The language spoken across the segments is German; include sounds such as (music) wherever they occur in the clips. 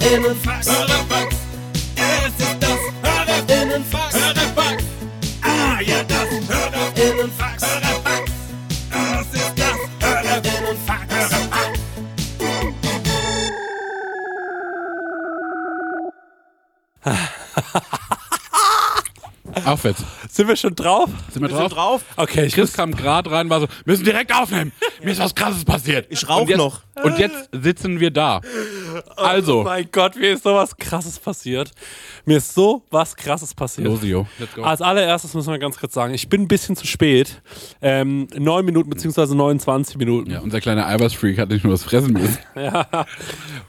Hörerfax. Hörerfax. Es ist das Hörerinnenfax. Hörerfax. Ah, ja, das Hörerinnenfax. Hörerfax. Das ist das Hörerinnenfax. Hörerfax. Aufwärts. Sind wir schon drauf? Sind wir drauf? drauf. Okay, ich Chris muss, kam gerade rein, war so, müssen direkt aufnehmen. (laughs) Mir ist was krasses passiert. Ich rauch Und jetzt- noch. Und jetzt sitzen wir da. Oh Also, mein Gott, mir ist so was krasses passiert. Mir ist so was krasses passiert. Losio, let's go. Als allererstes müssen wir ganz kurz sagen, ich bin ein bisschen zu spät. Ähm, neun Minuten beziehungsweise 29 Minuten. Ja, unser kleiner Eiweißfreak hat nicht nur was fressen müssen. (laughs) Ja.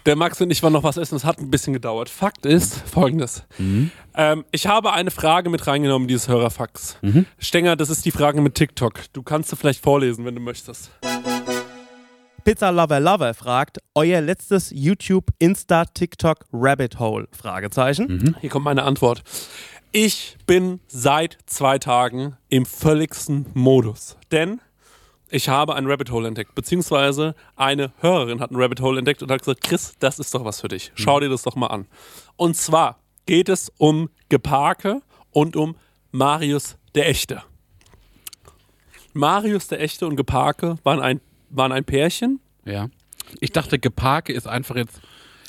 Der Max und ich waren noch was essen. Es hat ein bisschen gedauert. Fakt ist folgendes. Ähm, ich habe eine Frage mit reingenommen, dieses Hörerfax. Stenger, das ist die Frage mit TikTok. Du kannst sie vielleicht vorlesen, wenn du möchtest. Pizza Lover Lover fragt, euer letztes YouTube, Insta, TikTok, Rabbit Hole? Fragezeichen. Hier kommt meine Antwort. Ich bin seit zwei Tagen im völligsten Modus. Denn ich habe ein Rabbit Hole entdeckt, beziehungsweise eine Hörerin hat ein Rabbit Hole entdeckt und hat gesagt, Chris, das ist doch was für dich. Schau dir das doch mal an. Und zwar geht es um Geparke und um Marius der Echte. Marius der Echte und Geparke waren ein, waren ein Pärchen. Ja. Ich dachte, Geparke ist einfach jetzt.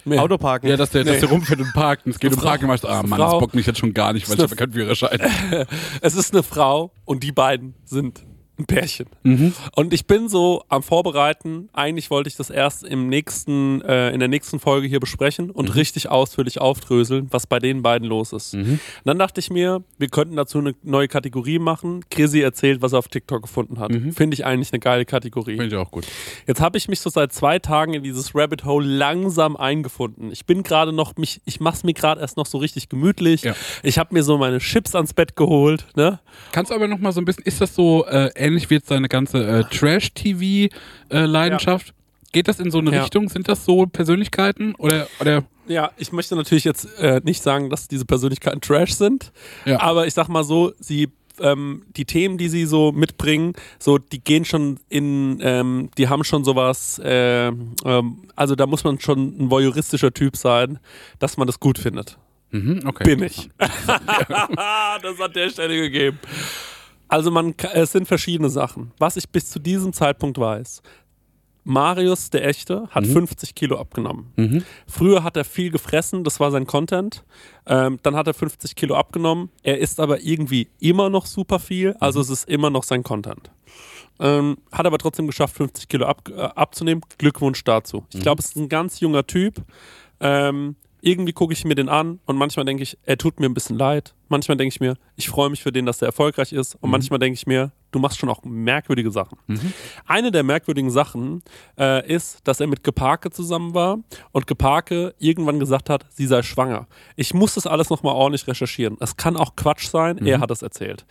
Nee. Autoparken. Ja, dass der, dass Nee. der rumfährt und parkt. Und es geht um Frau. Parken. Und ah, Mann, das Frau. bockt mich jetzt schon gar nicht, weil ich habe keinen Führerschein. (laughs) Es ist eine Frau und die beiden sind ein Pärchen. Mhm. Und ich bin so am Vorbereiten. Eigentlich wollte ich das erst im nächsten, äh, in der nächsten Folge hier besprechen und Mhm. richtig ausführlich aufdröseln, was bei den beiden los ist. Mhm. Dann dachte ich mir, wir könnten dazu eine neue Kategorie machen. Chrissy erzählt, was er auf TikTok gefunden hat. Finde ich eigentlich eine geile Kategorie. Mhm. Finde ich auch gut. Jetzt habe ich mich so seit zwei Tagen in dieses Rabbit Hole langsam eingefunden. Ich bin gerade noch mich, ich mache es mir gerade erst noch so richtig gemütlich. Ja. Ich habe mir so meine Chips ans Bett geholt. Ne? Kannst du aber noch mal so ein bisschen, ist das so äh, ähnlich wie jetzt deine ganze äh, Trash-TV-Leidenschaft? Geht das in so eine Ja. Richtung? Sind das so Persönlichkeiten? Oder, oder Ja, ich möchte natürlich jetzt äh, nicht sagen, dass diese Persönlichkeiten Trash sind, Ja. aber ich sag mal so, sie ähm, die Themen, die sie so mitbringen, so die gehen schon in, ähm, die haben schon sowas, äh, ähm, also da muss man schon ein voyeuristischer Typ sein, dass man das gut findet. mhm, okay. Bin ich. (laughs) (laughs) das hat der Stelle gegeben. Also man, es sind verschiedene Sachen. Was ich bis zu diesem Zeitpunkt weiß, Marius, der Echte, hat 50 Kilo abgenommen. Mhm. Früher hat er viel gefressen, das war sein Content. Ähm, dann hat er 50 Kilo abgenommen. Er isst aber irgendwie immer noch super viel, also es ist immer noch sein Content. Ähm, hat aber trotzdem geschafft, 50 Kilo ab, äh, abzunehmen. Glückwunsch dazu. Ich glaube, es ist ein ganz junger Typ. Ähm, irgendwie gucke ich mir den an und manchmal denke ich, er tut mir ein bisschen leid. Manchmal denke ich mir, ich freue mich für den, dass er erfolgreich ist. Und manchmal denke ich mir, du machst schon auch merkwürdige Sachen. Eine der merkwürdigen Sachen äh, ist, dass er mit Geparke zusammen war und Geparke irgendwann gesagt hat, sie sei schwanger. Ich muss das alles nochmal ordentlich recherchieren. Es kann auch Quatsch sein, er hat es erzählt.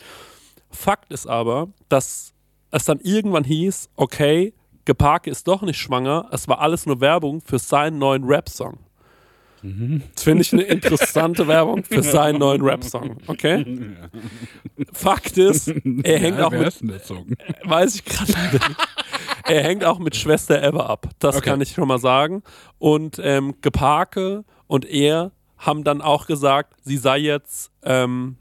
Fakt ist aber, dass es dann irgendwann hieß, okay, Geparke ist doch nicht schwanger, es war alles nur Werbung für seinen neuen Rap-Song. Das finde ich eine interessante Werbung für seinen neuen Rap-Song, okay? Fakt ist, er hängt ja, auch mit, weiß ich gerade nicht. Er hängt auch mit Schwester Eva ab. Das Okay. kann ich schon mal sagen. Und ähm, Geparke und er haben dann auch gesagt, sie sei jetzt, ähm,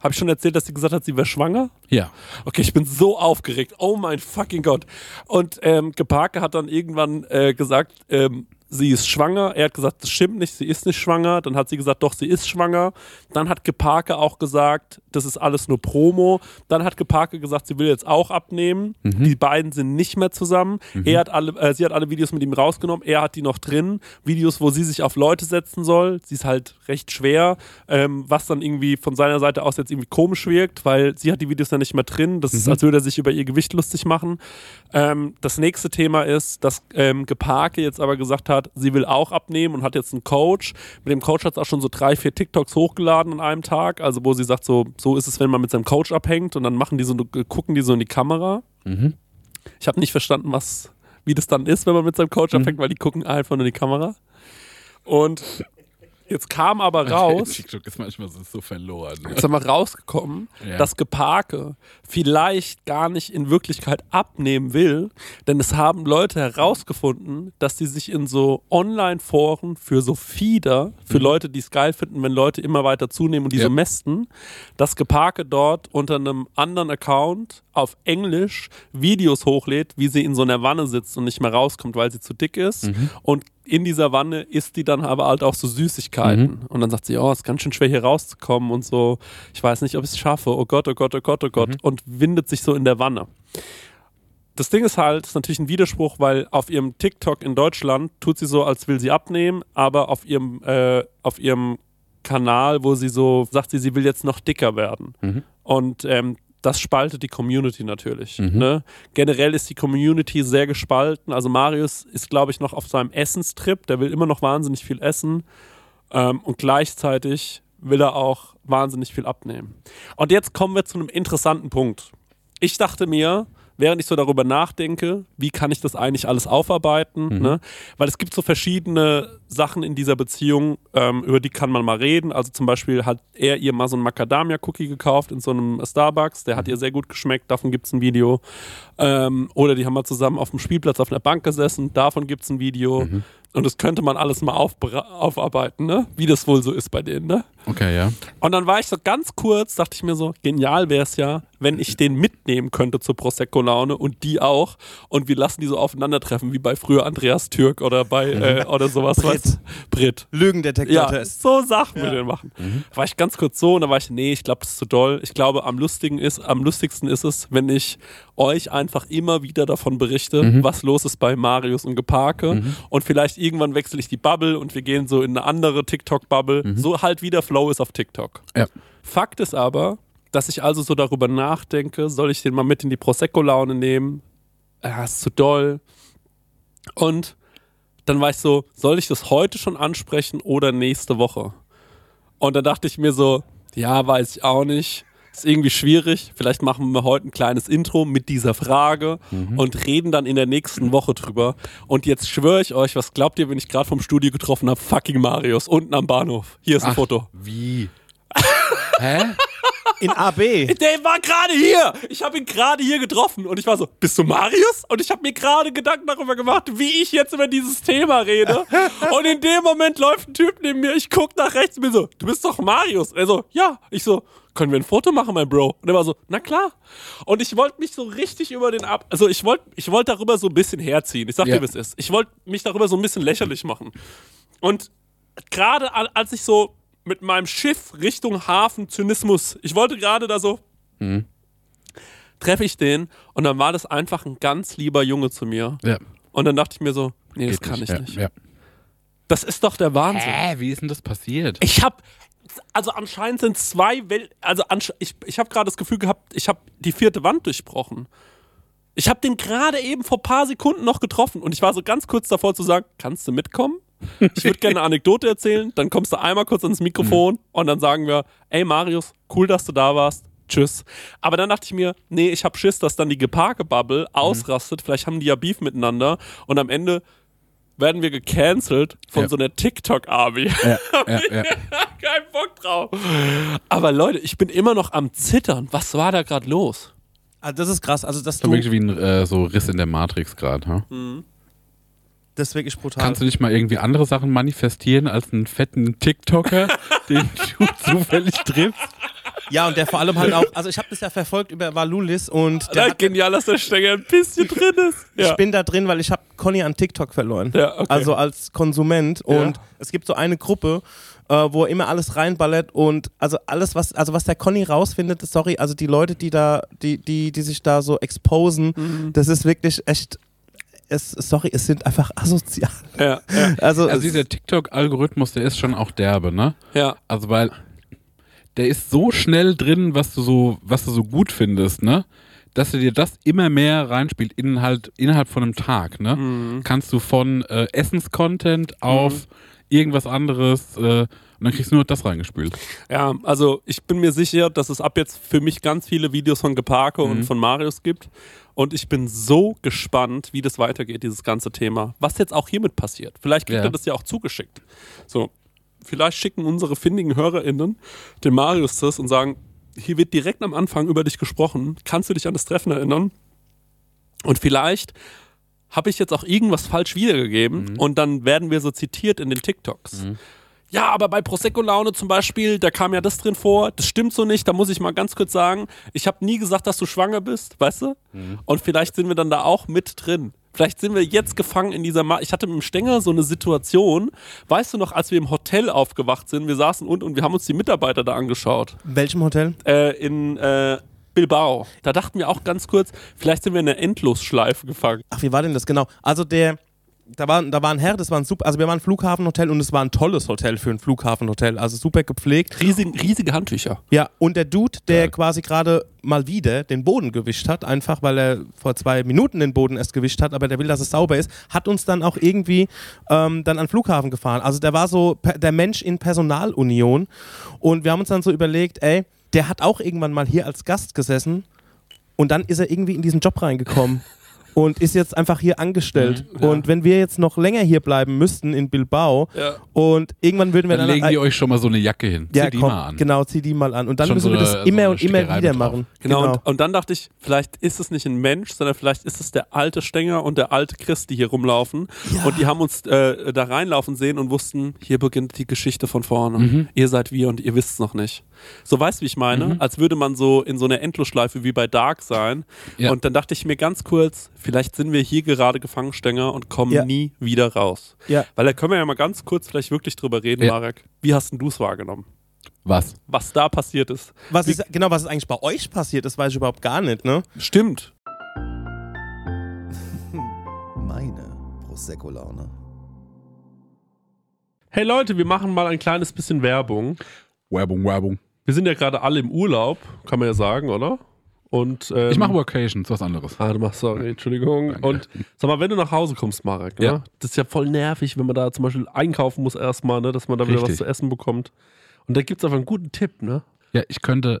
habe ich schon erzählt, dass sie gesagt hat, sie wäre schwanger? Ja. Okay, ich bin so aufgeregt. Oh mein fucking Gott. Und ähm, Geparke hat dann irgendwann äh, gesagt, ähm, sie ist schwanger. Er hat gesagt, das stimmt nicht, sie ist nicht schwanger. Dann hat sie gesagt, doch, sie ist schwanger. Dann hat Geparke auch gesagt, das ist alles nur Promo. Dann hat Geparke gesagt, sie will jetzt auch abnehmen. Die beiden sind nicht mehr zusammen. Er hat alle, äh, sie hat alle Videos mit ihm rausgenommen. Er hat die noch drin. Videos, wo sie sich auf Leute setzen soll. Sie ist halt recht schwer, ähm, was dann irgendwie von seiner Seite aus jetzt irgendwie komisch wirkt, weil sie hat die Videos dann nicht mehr drin. Das ist, als würde er sich über ihr Gewicht lustig machen. Ähm, das nächste Thema ist, dass ähm, Geparke jetzt aber gesagt hat, sie will auch abnehmen und hat jetzt einen Coach. Mit dem Coach hat es auch schon so drei, vier TikToks hochgeladen an einem Tag, also wo sie sagt, so, so ist es, wenn man mit seinem Coach abhängt und dann machen die so, gucken die so in die Kamera. Ich habe nicht verstanden, was, wie das dann ist, wenn man mit seinem Coach abhängt, weil die gucken einfach nur in die Kamera. Und Jetzt kam aber (laughs) raus, TikTok ist manchmal so, so verloren. ne? jetzt haben wir rausgekommen, Ja. dass Geparke vielleicht gar nicht in Wirklichkeit abnehmen will, denn es haben Leute herausgefunden, dass sie sich in so Online-Foren für so Feeder, für Leute, die es geil finden, wenn Leute immer weiter zunehmen und die Ja. so mästen, dass Geparke dort unter einem anderen Account auf Englisch Videos hochlädt, wie sie in so einer Wanne sitzt und nicht mehr rauskommt, weil sie zu dick ist. Und in dieser Wanne isst die dann aber halt auch so Süßigkeiten. Und dann sagt sie, oh, ist ganz schön schwer hier rauszukommen und so. Ich weiß nicht, ob ich es schaffe. Oh Gott, oh Gott, oh Gott, oh Gott. Und windet sich so in der Wanne. Das Ding ist halt, ist natürlich ein Widerspruch, weil auf ihrem TikTok in Deutschland tut sie so, als will sie abnehmen, aber auf ihrem, äh, auf ihrem Kanal, wo sie so sagt, sie, sie will jetzt noch dicker werden. Und ähm, das spaltet die Community natürlich. Ne? Generell ist die Community sehr gespalten. Also Marius ist, glaube ich, noch auf seinem Essenstrip. Der will immer noch wahnsinnig viel essen. Ähm, und gleichzeitig will er auch wahnsinnig viel abnehmen. Und jetzt kommen wir zu einem interessanten Punkt. Ich dachte mir, während ich so darüber nachdenke, wie kann ich das eigentlich alles aufarbeiten, ne? weil es gibt so verschiedene Sachen in dieser Beziehung, ähm, über die kann man mal reden. Also zum Beispiel hat er ihr mal so einen Macadamia-Cookie gekauft in so einem Starbucks, der hat ihr sehr gut geschmeckt, davon gibt es ein Video. Ähm, oder die haben mal zusammen auf dem Spielplatz auf einer Bank gesessen, davon gibt es ein Video. Und das könnte man alles mal aufarbeiten, ne? wie das wohl so ist bei denen. Ne? Okay, ja. Und dann war ich so ganz kurz, dachte ich mir so, genial wäre es ja, wenn ich den mitnehmen könnte zur Prosecco-Laune und die auch. Und wir lassen die so aufeinandertreffen, wie bei früher Andreas Türk oder bei äh, oder sowas. Brit. weißt- Brit. Ja, Lügendetektor-Test. so Sachen wir den machen. War ich ganz kurz so und dann war ich, nee, ich glaube, das ist zu doll. Ich glaube, am lustigen ist, am lustigsten ist es, wenn ich euch einfach immer wieder davon berichte, was los ist bei Marius und Geparke. Und vielleicht irgendwann wechsle ich die Bubble und wir gehen so in eine andere TikTok-Bubble. So halt wie der Flow ist auf TikTok. Ja. Fakt ist aber, dass ich also so darüber nachdenke, soll ich den mal mit in die Prosecco-Laune nehmen? Ja, ist zu doll. Und dann war ich so, soll ich das heute schon ansprechen oder nächste Woche? Und dann dachte ich mir so, ja, weiß ich auch nicht. Ist irgendwie schwierig. Vielleicht machen wir heute ein kleines Intro mit dieser Frage und reden dann in der nächsten Woche drüber. Und jetzt schwöre ich euch, was glaubt ihr, wenn ich gerade vom Studio getroffen habe? Fucking Marius, unten am Bahnhof. Hier ist ein Ach, Foto. Wie? (laughs) Hä? In AB. Der war gerade hier. Ich habe ihn gerade hier getroffen und ich war so, bist du Marius? Und ich habe mir gerade Gedanken darüber gemacht, wie ich jetzt über dieses Thema rede. (laughs) und in dem Moment läuft ein Typ neben mir. Ich guck nach rechts und bin so, du bist doch Marius. Er so, ja. Ich so, können wir ein Foto machen, mein Bro? Und er war so, na klar. Und ich wollte mich so richtig über den ab, also ich wollte, ich wollte darüber so ein bisschen herziehen. Ich sag Ja. dir, wie es ist. Ich wollte mich darüber so ein bisschen lächerlich machen. Und gerade al- als ich so mit meinem Schiff Richtung Hafen Zynismus, ich wollte gerade da so, treffe ich den und dann war das einfach ein ganz lieber Junge zu mir. Ja. Und dann dachte ich mir so, nee, das Geht kann ich ja, nicht. Ja. Das ist doch der Wahnsinn. Hä, wie ist denn das passiert? Ich habe also anscheinend sind zwei Wel also ich, ich habe gerade das Gefühl gehabt, ich habe die vierte Wand durchbrochen. Ich habe den gerade eben vor paar Sekunden noch getroffen und ich war so ganz kurz davor zu sagen, kannst du mitkommen? Ich würde gerne eine Anekdote erzählen, dann kommst du einmal kurz ans Mikrofon und dann sagen wir, ey Marius, cool, dass du da warst. Tschüss. Aber dann dachte ich mir, nee, ich habe Schiss, dass dann die Geparke-Bubble ausrastet. Vielleicht haben die ja Beef miteinander und am Ende werden wir gecancelt von Ja. so einer TikTok-Army. Ja, ja, (laughs) ja. Kein Bock drauf. Aber Leute, ich bin immer noch am Zittern. Was war da gerade los? Also das ist krass. Also, dass Das ist du. wirklich wie ein äh, so Riss in der Matrix gerade. Ha? Das ist wirklich brutal. Kannst du nicht mal irgendwie andere Sachen manifestieren als einen fetten TikToker, (laughs) den du zufällig triffst? Ja, und der vor allem halt auch. Also, ich habe das ja verfolgt über Valulis und der Ja, hat, genial, dass der Stenger ein bisschen drin ist. Ja. ich bin da drin, weil ich habe Conny an TikTok verloren. Ja, okay. Also als Konsument. Und es gibt so eine Gruppe, äh, wo er immer alles reinballert und also alles, was, also was der Conny rausfindet, sorry, also die Leute, die da, die, die, die sich da so exposen, Mhm. das ist wirklich echt. Es, sorry, es sind einfach asozial. ja, ja, Also, Also es- dieser TikTok-Algorithmus, der ist schon auch derbe, ne? ja. Also weil der ist so schnell drin, was du so, was du so gut findest, ne? Dass er dir das immer mehr reinspielt in halt, innerhalb von einem Tag, ne? Mhm. Kannst du von äh, Essenscontent auf irgendwas anderes äh, und dann kriegst du nur das reingespült. Ja, also ich bin mir sicher, dass es ab jetzt für mich ganz viele Videos von Geparke Mhm. und von Marius gibt. Und ich bin so gespannt, wie das weitergeht, dieses ganze Thema. Was jetzt auch hiermit passiert. Vielleicht kriegt Ja. er das ja auch zugeschickt. So. Vielleicht schicken unsere findigen HörerInnen dem Marius das und sagen, hier wird direkt am Anfang über dich gesprochen. Kannst du dich an das Treffen erinnern? Und vielleicht habe ich jetzt auch irgendwas falsch wiedergegeben Mhm. und dann werden wir so zitiert in den TikToks. Ja, aber bei Prosecco-Laune zum Beispiel, da kam ja das drin vor, das stimmt so nicht, da muss ich mal ganz kurz sagen, ich habe nie gesagt, dass du schwanger bist, weißt du? Mhm. Und vielleicht sind wir dann da auch mit drin. Vielleicht sind wir jetzt gefangen in dieser Ma Ich hatte mit dem Stenger so eine Situation, weißt du noch, als wir im Hotel aufgewacht sind, wir saßen unten und wir haben uns die Mitarbeiter da angeschaut In welchem Hotel? äh, in äh, Bilbao. Da dachten wir auch ganz kurz, vielleicht sind wir in einer Endlosschleife gefangen. Ach, wie war denn das genau? Also der, da war, da war ein Herr, das war ein super, also wir waren ein Flughafenhotel und es war ein tolles Hotel für ein Flughafenhotel, also super gepflegt. Riesig, riesige Handtücher. Ja, und der Dude, der quasi gerade mal wieder den Boden gewischt hat, einfach weil er vor zwei Minuten den Boden erst gewischt hat, aber der will, dass es sauber ist, hat uns dann auch irgendwie ähm, dann an den Flughafen gefahren. Also der war so der Mensch in Personalunion und wir haben uns dann so überlegt, ey, der hat auch irgendwann mal hier als Gast gesessen und dann ist er irgendwie in diesen Job reingekommen. (laughs) Und ist jetzt einfach hier angestellt. Und wenn wir jetzt noch länger hier bleiben müssten in Bilbao Ja. und irgendwann würden wir Dann dann, legen die euch schon mal so eine Jacke hin. ja, Zieh die komm, mal an. genau, zieh die mal an. Und dann Schon müssen so wir das eine- so immer und immer Stickerei wieder machen. Genau, Und, und dann dachte ich, vielleicht ist es nicht ein Mensch, sondern vielleicht ist es der alte Stenger und der alte Christ, die hier rumlaufen. Und die haben uns äh, da reinlaufen sehen und wussten, hier beginnt die Geschichte von vorne. Mhm. Ihr seid wir und ihr wisst es noch nicht. So weißt du, wie ich meine? Mhm. Als würde man so in so einer Endlosschleife wie bei Dark sein. Ja. Und dann dachte ich mir ganz kurz, vielleicht sind wir hier gerade gefangen, Stenger, und kommen Ja. nie wieder raus. Ja. Weil da können wir ja mal ganz kurz vielleicht wirklich drüber reden, Ja. Marek. Wie hast denn du es wahrgenommen? Was? Was da passiert ist? Was ist, genau, was ist eigentlich bei euch passiert, das weiß ich überhaupt gar nicht, ne? Stimmt. Meine Prosecco-Laune. Hey Leute, wir machen mal ein kleines bisschen Werbung. Werbung, Werbung. Wir sind ja gerade alle im Urlaub, kann man ja sagen, oder? Und, ähm, Ich mache Workations, was anderes. Ah, du machst, sorry, Entschuldigung. Danke. Und sag mal, wenn du nach Hause kommst, Marek, ne? Ja. das ist ja voll nervig, wenn man da zum Beispiel einkaufen muss erstmal, ne? dass man da wieder was Richtig. zu essen bekommt. Und da gibt es einfach einen guten Tipp, ne? Ja, ich könnte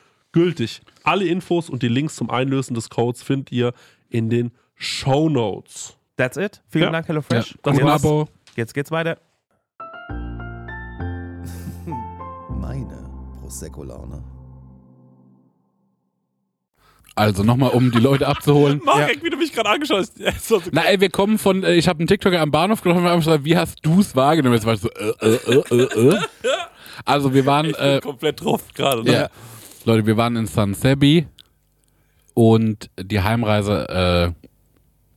gültig. Alle Infos und die Links zum Einlösen des Codes findet ihr in den Show Notes. That's it. Vielen Ja. Dank, HelloFresh. Das Und war's. jetzt, Abo. jetzt geht's weiter. (laughs) Meine Prosecco-Laune. Also nochmal, um die Leute abzuholen. (laughs) Marek, wie du mich gerade angeschaut hast. (laughs) Ja, so Na ey, wir kommen von, äh, ich habe einen TikToker am Bahnhof getroffen und gesagt, wie hast du es wahrgenommen? Jetzt war ich so, äh, äh, äh, äh, äh. Also wir waren, ich bin äh, komplett drauf gerade. Ne? ja, Leute, wir waren in San Sebi und die Heimreise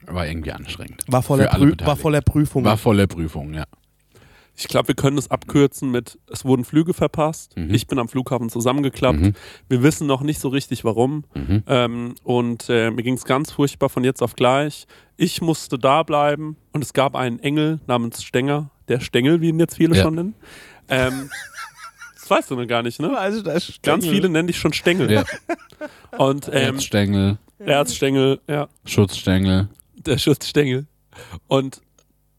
äh, war irgendwie anstrengend. War voller, Prü war voller Prüfungen. War voller Prüfung, ja. Ich glaube, wir können es abkürzen mit, es wurden Flüge verpasst. Mhm. Ich bin am Flughafen zusammengeklappt. Mhm. Wir wissen noch nicht so richtig, warum. Mhm. Ähm, und äh, mir ging es ganz furchtbar von jetzt auf gleich. Ich musste da bleiben und es gab einen Engel namens Stenger, der Stengel, wie ihn jetzt viele Ja. schon nennen. Ähm, (laughs) das weißt du noch gar nicht, ne? also, da ist Ganz viele nennen dich schon Stengel. ja. (laughs) Und ähm, Erzstängel, Erzstängel, ja, Schutzstängel. der Schutzstängel. Und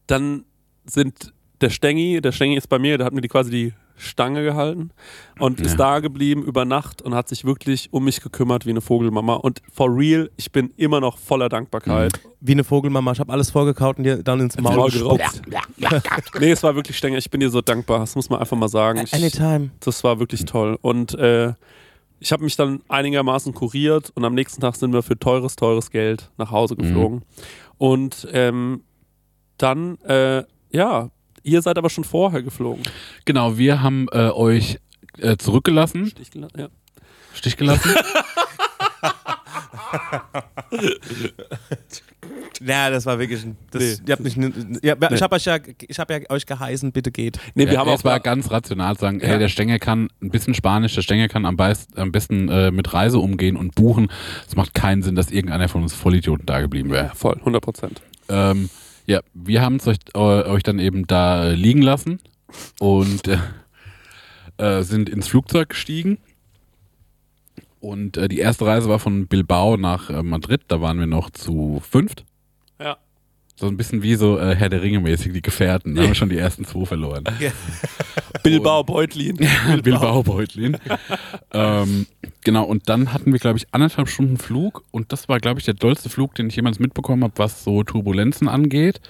dann sind der Stengi, der Stengi ist bei mir, der hat mir die quasi die Stange gehalten und Ja. ist da geblieben über Nacht und hat sich wirklich um mich gekümmert wie eine Vogelmama. Und for real, ich bin immer noch voller Dankbarkeit. Wie eine Vogelmama. Ich habe alles vorgekaut und dir dann ins Maul Maul gespuckt. nee, es war wirklich Stenger. Ich bin dir so dankbar. Das muss man einfach mal sagen. Ich, Anytime. das war wirklich toll. Und äh, ich habe mich dann einigermaßen kuriert und am nächsten Tag sind wir für teures, teures Geld nach Hause geflogen. Und ähm, dann, äh, ja, ihr seid aber schon vorher geflogen. Genau, wir haben äh, euch äh, zurückgelassen, Stich gela- Ja. Stich gelassen. (laughs) Ja, das war wirklich ein. Das, Nee. ihr habt nicht, ja, Ich habe euch, ja, ich hab ja euch geheißen, bitte geht. Nee, wir ja, haben auch es war ganz rational zu sagen, Ja. hey, der Stenger kann ein bisschen Spanisch, der Stenger kann am, beist, am besten äh, mit Reise umgehen und buchen. Es macht keinen Sinn, dass irgendeiner von uns Vollidioten da geblieben wäre. ja, voll, 100 Prozent. Ähm, ja, wir haben es euch, euch dann eben da äh, liegen lassen und äh, äh, sind ins Flugzeug gestiegen. Und äh, die erste Reise war von Bilbao nach Madrid. Da waren wir noch zu fünft. So ein bisschen wie so äh, Herr der Ringe mäßig, die Gefährten. Da haben wir schon die ersten zwei verloren. (laughs) (laughs) Bilbao Beutlin. Bilbao Beutlin. ähm, genau, und dann hatten wir, glaube ich, anderthalb Stunden Flug und das war, glaube ich, der dollste Flug, den ich jemals mitbekommen habe, was so Turbulenzen angeht.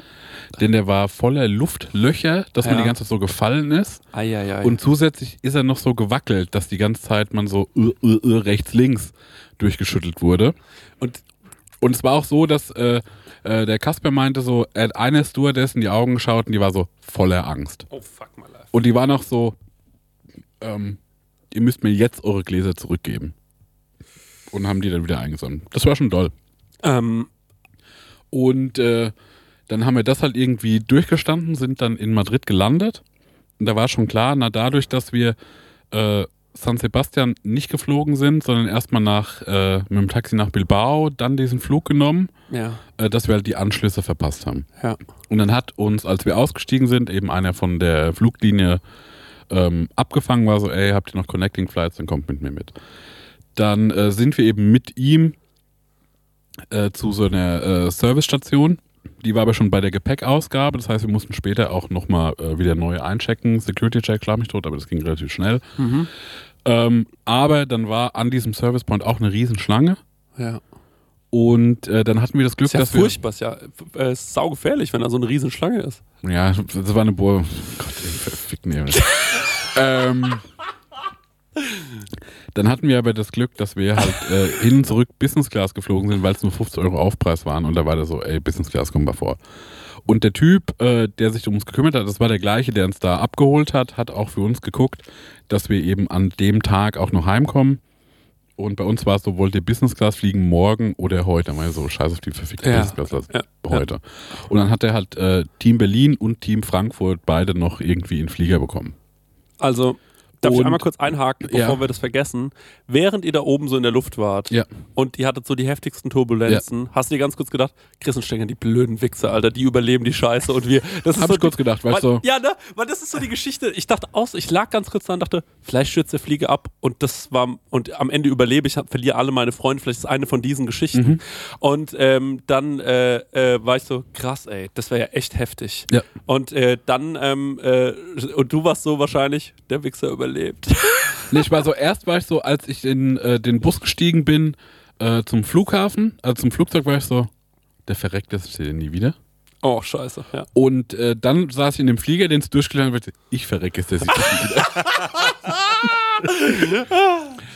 Denn der war voller Luftlöcher, dass man Ja. die ganze Zeit so gefallen ist. Eieiei. Und zusätzlich ist er noch so gewackelt, dass die ganze Zeit man so uh, uh, uh, rechts, links durchgeschüttelt wurde. Und Und es war auch so, dass äh, äh, der Kasper meinte so, er hat eine Stewardess in die Augen geschaut und die war so voller Angst. oh fuck my life. Und die war noch so, ähm, ihr müsst mir jetzt eure Gläser zurückgeben. Und haben die dann wieder eingesammelt. Das war schon toll. Ähm, Und äh, dann haben wir das halt irgendwie durchgestanden, sind dann in Madrid gelandet. Und da war schon klar, na dadurch, dass wir äh, San Sebastian nicht geflogen sind, sondern erstmal nach äh, mit dem Taxi nach Bilbao, dann diesen Flug genommen, ja, äh, dass wir halt die Anschlüsse verpasst haben. ja. Und dann hat uns, als wir ausgestiegen sind, eben einer von der Fluglinie ähm, abgefangen, war so, ey, habt ihr noch Connecting Flights, dann kommt mit mir mit. Dann äh, sind wir eben mit ihm äh, zu so einer äh, Servicestation. Die war aber schon bei der Gepäckausgabe, das heißt, wir mussten später auch nochmal äh, wieder neu einchecken. Security-Check, klar mich tot, aber das ging relativ schnell. Mhm. Ähm, aber dann war an diesem Service Point auch eine Riesenschlange. Ja. Und äh, dann hatten wir das Glück, Ist ja dass furchtbar, ist ja äh, ist saugefährlich, wenn da so eine Riesenschlange ist. wir. Ja, das war eine Bohr. Gott, verfickt mir. (laughs) ähm, dann hatten wir aber das Glück, dass wir halt äh, hin und zurück Business Class geflogen sind, weil es nur 50 Euro Aufpreis waren. Und da war der so, ey, Business Class, komm mal vor. Und der Typ, äh, der sich um uns gekümmert hat, das war der gleiche, der uns da abgeholt hat, hat auch für uns geguckt, dass wir eben an dem Tag auch noch heimkommen. Und bei uns war es so, wollt ihr Business Class fliegen morgen oder heute? Dann war so, scheiß auf die verfickte Ja. Business Class Ja. heute. Und dann hat er halt äh, Team Berlin und Team Frankfurt beide noch irgendwie in Flieger bekommen. Also, Darf ich Und- einmal kurz einhaken, bevor Ja. wir das vergessen? Während ihr da oben so in der Luft wart Ja. und ihr hattet so die heftigsten Turbulenzen, hast du dir ganz kurz gedacht, Chris und Stenger, die blöden Wichser, Alter, die überleben die Scheiße und wir. Das Hab so ich kurz gedacht, ich weil, so- Ja, ne? Weil das ist so die Geschichte. Ich dachte aus, ich lag ganz kurz da und dachte, vielleicht stürzt der Fliege ab und das war, und am Ende überlebe ich, hab- verliere alle meine Freunde, vielleicht ist eine von diesen Geschichten. Mhm. Und ähm, dann äh, äh, war ich so, krass, ey, das wäre ja echt heftig. Ja. Und äh, dann, ähm, äh, und du warst so wahrscheinlich, der Wichser überlebt. (laughs) Nee, ich war so, erst war ich so, als ich in äh, den Bus gestiegen bin äh, zum Flughafen, also zum Flugzeug war ich so, der verreckt das hier nie wieder. Oh, scheiße, ja. Und äh, dann saß ich in dem Flieger, den es durchgelernt wird, ich verrecke es, das nie wieder.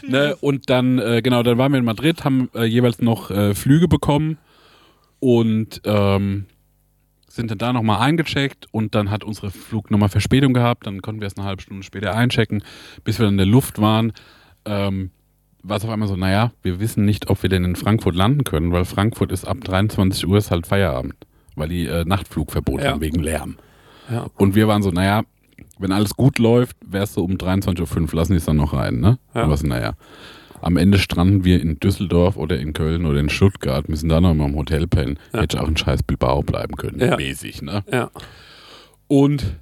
(laughs) ne, und dann, äh, genau, dann waren wir in Madrid, haben äh, jeweils noch äh, Flüge bekommen und ähm, sind dann da nochmal eingecheckt und dann hat unsere Flugnummer Verspätung gehabt, dann konnten wir erst eine halbe Stunde später einchecken, bis wir dann in der Luft waren. Ähm, war es auf einmal so, naja, wir wissen nicht, ob wir denn in Frankfurt landen können, weil Frankfurt ist ab 23 Uhr ist halt Feierabend, weil die äh, Nachtflugverbot Ja. haben wegen Lärm. Ja. Und wir waren so, naja, wenn alles gut läuft, wärst du um 23.05 Uhr, lassen die es dann noch rein, ne? Ja. Aber so, naja. Am Ende stranden wir in Düsseldorf oder in Köln oder in Stuttgart, müssen da noch mal im Hotel pennen. Ja. Hätte ich auch in scheiß Bilbao bleiben können, Ja. mäßig, ne? Ja. Und,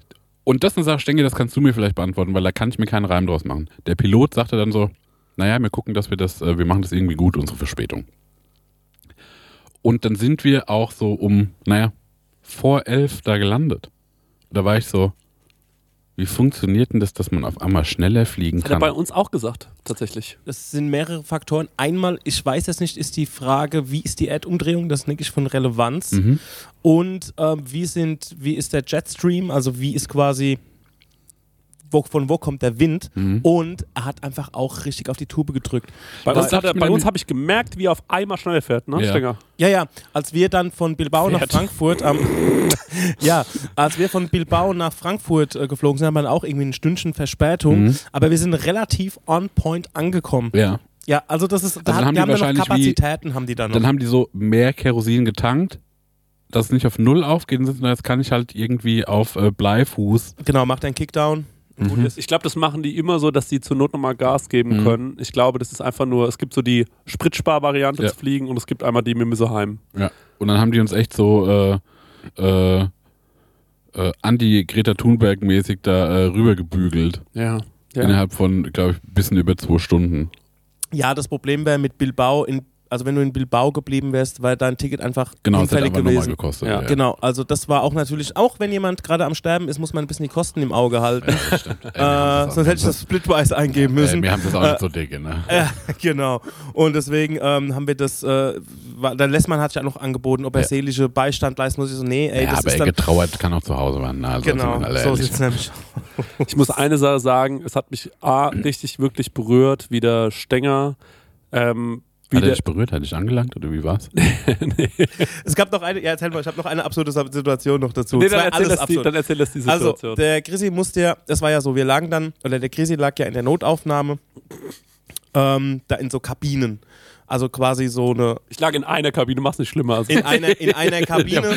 und das ist eine Sache, Stenge, das kannst du mir vielleicht beantworten, weil da kann ich mir keinen Reim draus machen. Der Pilot sagte dann so, naja, wir gucken, dass wir das, äh, wir machen das irgendwie gut, unsere Verspätung. Und dann sind wir auch so um, naja, vor elf da gelandet. Da war ich so, wie funktioniert denn das, dass man auf einmal schneller fliegen Hat er kann? bei uns auch gesagt, tatsächlich. Das sind mehrere Faktoren. Einmal, ich weiß es nicht, ist die Frage, wie ist die Erdumdrehung? Das ist wirklich von Relevanz. Mhm. Und ähm, wie, sind, wie ist der Jetstream? Also wie ist quasi, wo, von wo kommt der Wind? Mhm. Und er hat einfach auch richtig auf die Tube gedrückt. Bei Das uns, hat er- bei uns habe ich gemerkt, wie er auf einmal schneller fährt, ne, Ja. Stenger? Ja, ja, als wir dann von Bilbao nach Fährt. Frankfurt, ähm, (laughs) ja, als wir von Bilbao nach Frankfurt äh, geflogen sind, haben wir dann auch irgendwie ein Stündchen Verspätung, Mhm. aber wir sind relativ on point angekommen. Ja. Ja, also das ist, da dann hat, haben die die haben wahrscheinlich wie- Kapazitäten, haben die dann noch. Dann haben die so mehr Kerosin getankt, dass es nicht auf Null aufgeht, sondern jetzt kann ich halt irgendwie auf äh, Bleifuß. genau, macht einen Kickdown. Gut ist. Ich glaube, das machen die immer so, dass die zur Not nochmal Gas geben Mhm. können. Ich glaube, das ist einfach nur, es gibt so die Spritspar-Variante Ja. zu fliegen und es gibt einmal die mit mir so heim. Ja. Und dann haben die uns echt so äh, äh, äh, Anti-Greta Thunberg-mäßig da äh, rübergebügelt. Ja. Innerhalb von, glaube ich, ein bisschen über zwei Stunden. Ja, das Problem wäre mit Bilbao, in, also wenn du in Bilbao geblieben wärst, wäre dein Ticket einfach Genau, das hätte hinfällig einfach nochmal gewesen. gekostet. Ja. Genau, also das war auch natürlich, auch wenn jemand gerade am Sterben ist, muss man ein bisschen die Kosten im Auge halten. Das stimmt. Ey, Äh, das sonst hätte ich das Splitwise eingeben müssen. Ey, wir haben das auch nicht so dicke, ne? (laughs) Ja, genau. Und deswegen ähm, haben wir das, äh, der Lessmann hat sich auch noch angeboten, ob er Ja. seelische Beistand leisten muss. Ich so, nee, ey, ja, das aber ist ey, dann. getrauert kann auch zu Hause werden. Ne? Also, Genau, so ehrlich. sieht es nämlich (laughs) Ich muss eine Sache sagen, es hat mich A, richtig wirklich berührt, wie der Stenger, ähm, Hat er dich berührt? Hat er dich angelangt oder wie war's? (laughs) Es gab noch eine, ja, erzähl mal, ich habe noch eine absurde Situation noch dazu. nee, dann, erzähl alles das die, dann erzähl das die Also, Situation. der Chrissy musste ja, das war ja so, wir lagen dann, oder der Chrissy lag ja in der Notaufnahme, ähm, da in so Kabinen. Also quasi so eine, ich lag in einer Kabine, mach's nicht schlimmer. Also, in einer, in einer (laughs) Kabine.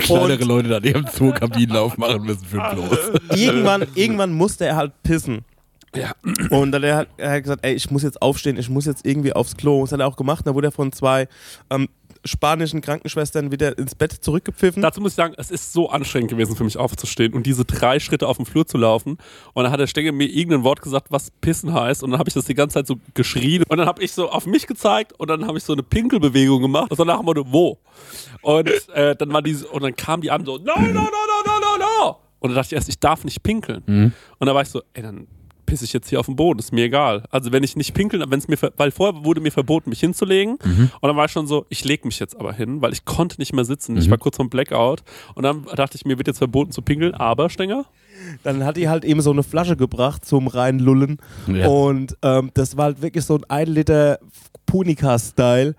Kleinere Leute da, die haben zwei Kabinen aufmachen müssen für bloß. irgendwann, irgendwann musste er halt pissen. Ja. Und dann hat er hat gesagt, ey, ich muss jetzt aufstehen, ich muss jetzt irgendwie aufs Klo. Das hat er auch gemacht. Da wurde er von zwei ähm, spanischen Krankenschwestern wieder ins Bett zurückgepfiffen. Dazu muss ich sagen, es ist so anstrengend gewesen für mich aufzustehen und diese drei Schritte auf dem Flur zu laufen. Und dann hat der Stenger mir irgendein Wort gesagt, was Pissen heißt. Und dann habe ich das die ganze Zeit so geschrien. Und dann habe ich so auf mich gezeigt und dann habe ich so eine Pinkelbewegung gemacht. Und danach wurde wo? Und äh, dann war diese und dann kam die an so, no, no, no, no, no, no, no. Und dann dachte ich erst, ich darf nicht pinkeln. Und dann war ich so, ey, dann pisse ich jetzt hier auf den Boden, ist mir egal. Also wenn ich nicht pinkeln, wenn es mir, weil vorher wurde mir verboten, mich hinzulegen. Und dann war ich schon so, ich lege mich jetzt aber hin, weil ich konnte nicht mehr sitzen. Ich war kurz vom Blackout. Und dann dachte ich, mir wird jetzt verboten zu pinkeln, aber Stenger? Dann hat die halt eben so eine Flasche gebracht zum reinlullen. Ja. Und ähm, das war halt wirklich so ein 1 Liter Punika-Style.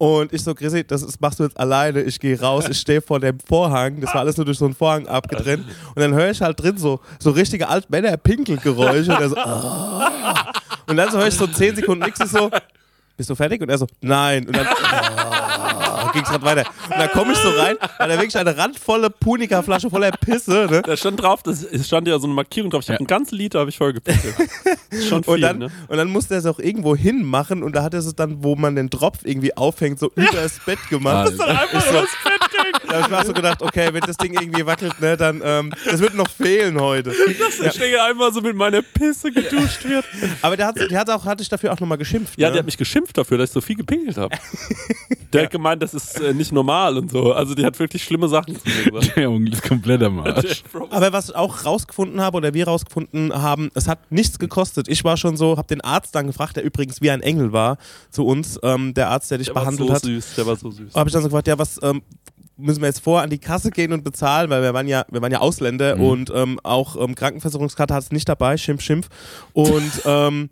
Und ich so, Chrissy, das ist, machst du jetzt alleine. Ich gehe raus, ich stehe vor dem Vorhang. Das war alles nur durch so einen Vorhang abgetrennt. Und dann höre ich halt drin so, so richtige Altmänner-Pinkelgeräusche. Und so, (laughs) "Ah." Und dann so höre ich so 10 Sekunden nichts. Ich so, bist du fertig? Und er so, nein. Und dann, (laughs) "Ah." ging es gerade weiter. Und dann komme ich so rein, weil da wirklich eine randvolle Punika-Flasche voller Pisse, ne? Da stand drauf, das, es stand ja so eine Markierung drauf. Ich habe einen ganzen Liter habe ich voll gepickelt. (laughs) Schon viel, Und dann, ne? und dann musste er es auch irgendwo hinmachen und da hat er es dann, wo man den Tropf irgendwie aufhängt, so über das Bett gemacht. Alter. Einfach so, das Bett. (laughs) Da habe ich mir auch so gedacht, okay, wenn das Ding irgendwie wackelt, ne, dann, ähm, das wird noch fehlen heute. Ich denke einmal so mit meiner Pisse geduscht wird. Aber der hat, der hat auch, hatte ich dafür auch nochmal geschimpft. Ja, ne? der hat mich geschimpft dafür, dass ich so viel gepinkelt habe. Der hat gemeint, das ist äh, nicht normal und so. Also die hat wirklich schlimme Sachen zu mir gesagt. (laughs) Der Junge ist komplett am Arsch. Aber was ich auch rausgefunden habe oder wir rausgefunden haben, es hat nichts gekostet. Ich war schon so, habe den Arzt dann gefragt, der übrigens wie ein Engel war zu uns, ähm, der Arzt, der dich Der war behandelt so hat. süß, der war so süß. Habe ich dann so gefragt, ja, was ähm, müssen wir jetzt vor an die Kasse gehen und bezahlen, weil wir waren ja, wir waren ja Ausländer Mhm. und ähm, auch ähm, Krankenversicherungskarte hat es nicht dabei, Schimpf, Schimpf. Und ähm,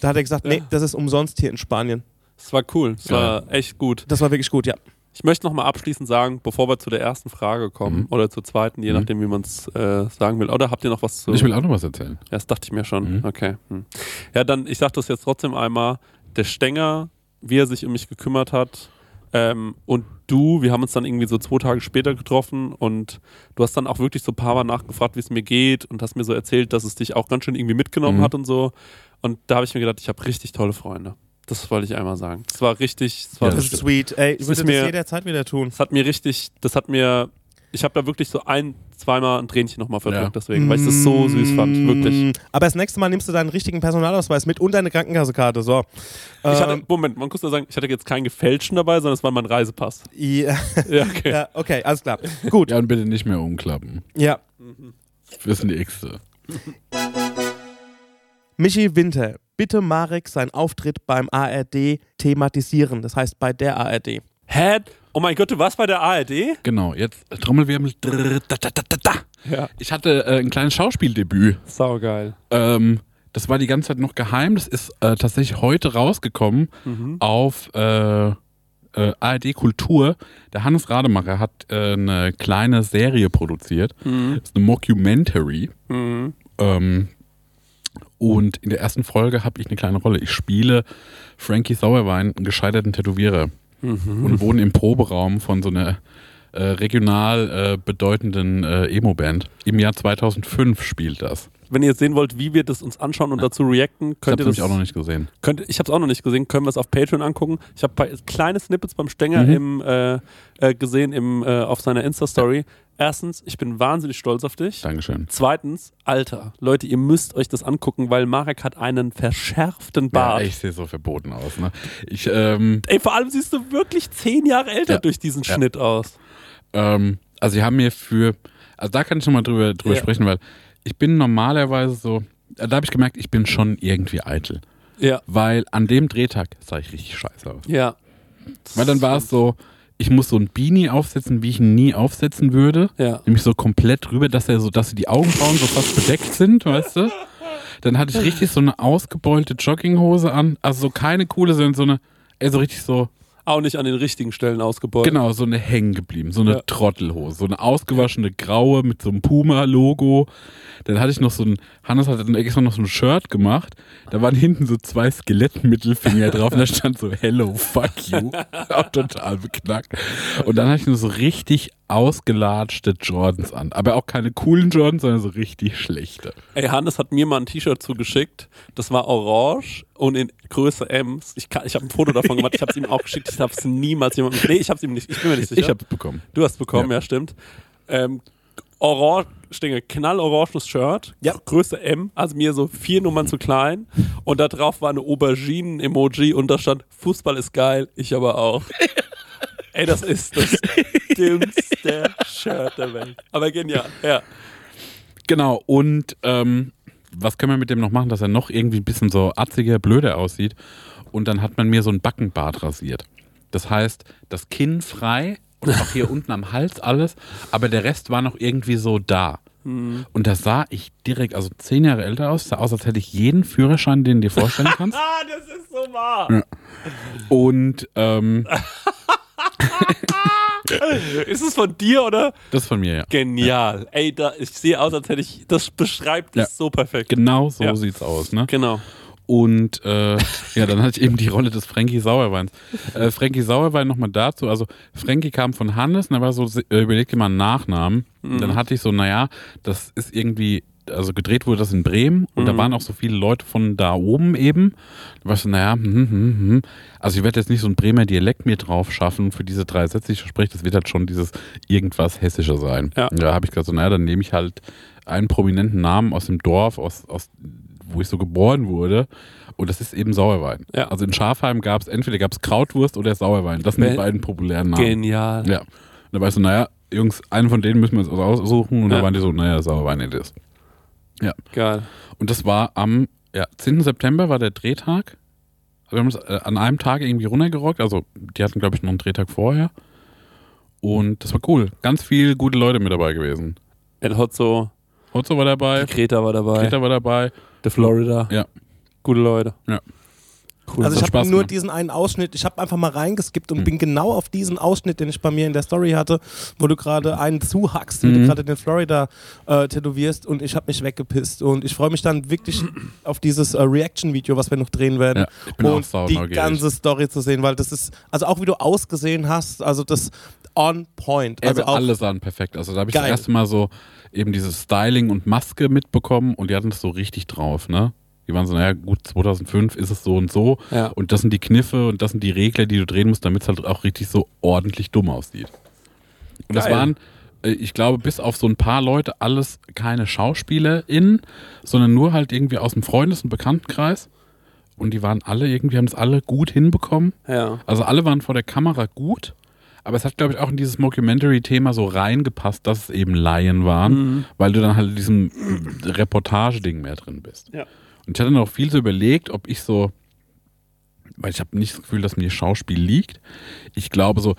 da hat er gesagt, nee, das ist umsonst hier in Spanien. Es war cool, es war echt gut. Das war wirklich gut, ja. Ich möchte noch mal abschließend sagen, bevor wir zu der ersten Frage kommen Mhm. oder zur zweiten, je Mhm. nachdem, wie man es äh, sagen will. Oder habt ihr noch was zu? Ich will auch noch was erzählen. Ja, das dachte ich mir schon. Mhm. Okay. Hm. Ja, dann, ich sag das jetzt trotzdem einmal. Der Stenger, wie er sich um mich gekümmert hat, ähm, und du, wir haben uns dann irgendwie so zwei Tage später getroffen und du hast dann auch wirklich so ein paar Mal nachgefragt, wie es mir geht und hast mir so erzählt, dass es dich auch ganz schön irgendwie mitgenommen Mhm. hat und so. Und da habe ich mir gedacht, ich habe richtig tolle Freunde. Das wollte ich einmal sagen. Das war richtig, das war Ja, Das ist sweet. Ey, ich Das würde ist das mir- jederzeit wieder tun. das hat mir richtig, das hat mir, ich habe da wirklich so ein, zweimal ein Tränchen nochmal verdrückt, Ja. deswegen, weil ich das so süß fand, wirklich. Mm, Aber das nächste Mal nimmst du deinen richtigen Personalausweis mit und deine Krankenkassekarte. So. Ich hatte, Ähm, Moment, man muss nur sagen, ich hatte jetzt keinen gefälschten dabei, sondern es war mein Reisepass. ja, (laughs) Ja, okay. ja, okay, alles klar. Gut. Ja, und bitte nicht mehr umklappen. Ja. Wir sind die Äxte. (laughs) Michi Winter, bitte Marek seinen Auftritt beim ARD thematisieren. Das heißt bei der ARD. Hä? Oh mein Gott, du warst bei der ARD? Genau, jetzt Trommelwirbel. Da, da, da, da. Ja. Ich hatte äh, ein kleines Schauspieldebüt. Saugeil. Ähm, das war die ganze Zeit noch geheim. Das ist äh, tatsächlich heute rausgekommen Mhm. auf äh, äh, ARD Kultur. Der Hannes Rademacher hat äh, eine kleine Serie produziert. Mhm. Das ist eine Mockumentary. Mhm. Ähm, und in der ersten Folge habe ich eine kleine Rolle. Ich spiele Frankie Sauerwein, einen gescheiterten Tätowierer. Mhm. Und wohne im Proberaum von so einer äh, regional äh, bedeutenden äh, Emo-Band. Im Jahr 2005 spielt das. Wenn ihr sehen wollt, wie wir das uns anschauen und dazu reacten, Ich könnt ihr das. nämlich auch noch nicht gesehen. Könnt, ich habe es auch noch nicht gesehen, können wir es auf Patreon angucken. Ich habe kleine Snippets beim Stenger Mhm. im, äh, äh, gesehen im, äh, auf seiner Insta-Story. Erstens, ich bin wahnsinnig stolz auf dich. Dankeschön. Zweitens, Alter, Leute, ihr müsst euch das angucken, weil Marek hat einen verschärften Bart. Ja, ich sehe so verboten aus. Ne? Ich, ähm, Ey, vor allem siehst du wirklich zehn Jahre älter Ja. durch diesen Ja. Schnitt aus. ähm, also sie haben mir für, also da kann ich nochmal drüber, drüber Ja. sprechen, weil ich bin normalerweise so, da habe ich gemerkt, ich bin schon irgendwie eitel. Ja, Weil an dem Drehtag sah ich richtig scheiße aus. ja. Weil dann war es so, ich muss so ein Beanie aufsetzen, wie ich ihn nie aufsetzen würde. Ja. Nämlich so komplett drüber, dass er so, dass die Augenbrauen so fast bedeckt sind, weißt du? Dann hatte ich richtig so eine ausgebeulte Jogginghose an. Also so keine coole, sondern so eine, ey, so richtig so, Auch nicht an den richtigen Stellen ausgebeut. genau, so eine hängen geblieben. So eine Ja. Trottelhose. So eine ausgewaschene graue mit so einem Puma-Logo. Dann hatte ich noch so ein, Hannes hatte dann extra noch so ein Shirt gemacht. Da waren hinten so zwei Skelettmittelfinger (laughs) drauf und da stand so Hello, fuck you. (laughs) Auch total beknackt. Und dann hatte ich nur so richtig ausgelatschte Jordans an. Aber auch keine coolen Jordans, sondern so richtig schlechte. Ey, Hannes hat mir mal ein T-Shirt zugeschickt. Das war orange und in Größe M. Ich, kann- ich habe ein Foto davon gemacht. Ich habe es ihm auch geschickt. Ich habe es niemals jemandem. Nee, ich habe es ihm nicht. Ich bin mir nicht sicher. Ich hab's bekommen. du hast bekommen, Ja. ja, stimmt. Ähm, orange, Stinge, knalloranges Shirt. Ja. Größe M. Also mir so vier Nummern zu klein. Und da drauf war eine Auberginen-Emoji und da stand: Fußball ist geil, ich aber auch. (laughs) Ey, das ist das (laughs) dümmste Shirt der Welt. Aber genial, ja. Genau, und ähm, was können wir mit dem noch machen, dass er noch irgendwie ein bisschen so atziger, blöder aussieht? Und dann hat man mir so ein Backenbart rasiert. Das heißt, das Kinn frei und auch hier (laughs) unten am Hals alles, aber der Rest war noch irgendwie so da. Und da sah ich direkt, also zehn Jahre älter aus, sah aus, als hätte ich jeden Führerschein, den du dir vorstellen (laughs) kannst. Ah, das ist so wahr. Und ähm, (laughs) Ist es von dir oder? das von mir, ja. Genial. Ey, da, ich sehe aus, als hätte ich. Das beschreibt es Ja. so perfekt. Genau so Ja. sieht's aus, ne? Genau. Und äh, ja, dann hatte ich eben die Rolle des Frankie Sauerweins. Äh, Frankie Sauerwein nochmal dazu. Also Frankie kam von Hannes und da war so, äh, überleg dir mal einen Nachnamen. Und dann hatte ich so, naja, das ist irgendwie, also gedreht wurde das in Bremen und da waren auch so viele Leute von da oben eben. Da war ich so, naja, hm, hm, hm, hm. also ich werde jetzt nicht so ein Bremer Dialekt mir drauf schaffen für diese drei Sätze, die ich spreche. Das wird halt schon dieses irgendwas Hessische sein. Ja. Da habe ich gesagt, so, naja, dann nehme ich halt einen prominenten Namen aus dem Dorf, aus, aus wo ich so geboren wurde. Und das ist eben Sauerwein. Ja. Also in Schafheim gab es entweder gab es Krautwurst oder Sauerwein. Das sind die beiden populären Namen. Genial. Ja. Und da weißt du, naja, Jungs, einen von denen müssen wir uns aussuchen. Und Ja. da waren die so, naja, Sauerwein it is. Ja. Geil. Und das war am ja, 10. September war der Drehtag. Also wir haben es äh, an einem Tag irgendwie runtergerockt. Also die hatten, glaube ich, noch einen Drehtag vorher. Und das war cool. Ganz viele gute Leute mit dabei gewesen. El Hotzo, Otto war dabei, die Greta war dabei, Greta war dabei. der Florida. Ja. Gute Leute. Ja. Cool. Also ich habe nur gemacht. diesen einen Ausschnitt, ich habe einfach mal reingeskippt und Mhm. bin genau auf diesen Ausschnitt, den ich bei mir in der Story hatte, wo du gerade einen zuhackst, wie du Mhm. gerade den Florida äh, tätowierst und ich habe mich weggepisst und ich freue mich dann wirklich auf dieses äh, Reaction-Video, was wir noch drehen werden Ja, und die neugierig. ganze Story zu sehen, weil das ist, also auch wie du ausgesehen hast, also das on point. Also auch, alle sahen perfekt. Also da habe ich das Geil. erste Mal so eben dieses Styling und Maske mitbekommen und die hatten es so richtig drauf, ne? Die waren so, naja, gut, 2005 ist es so und so Ja. und das sind die Kniffe und das sind die Regler, die du drehen musst, damit es halt auch richtig so ordentlich dumm aussieht. Und das Geil. waren, äh, ich glaube, bis auf so ein paar Leute alles keine SchauspielerInnen, sondern nur halt irgendwie aus dem Freundes- und Bekanntenkreis. Und die waren alle irgendwie, haben es alle gut hinbekommen. ja. Also alle waren vor der Kamera gut, aber es hat, glaube ich, auch in dieses Mockumentary-Thema so reingepasst, dass es eben Laien waren, Mhm. weil du dann halt in diesem Reportage-Ding mehr drin bist. Ja. Und ich hatte noch viel so überlegt, ob ich so, weil ich habe nicht das Gefühl, dass mir Schauspiel liegt. Ich glaube so,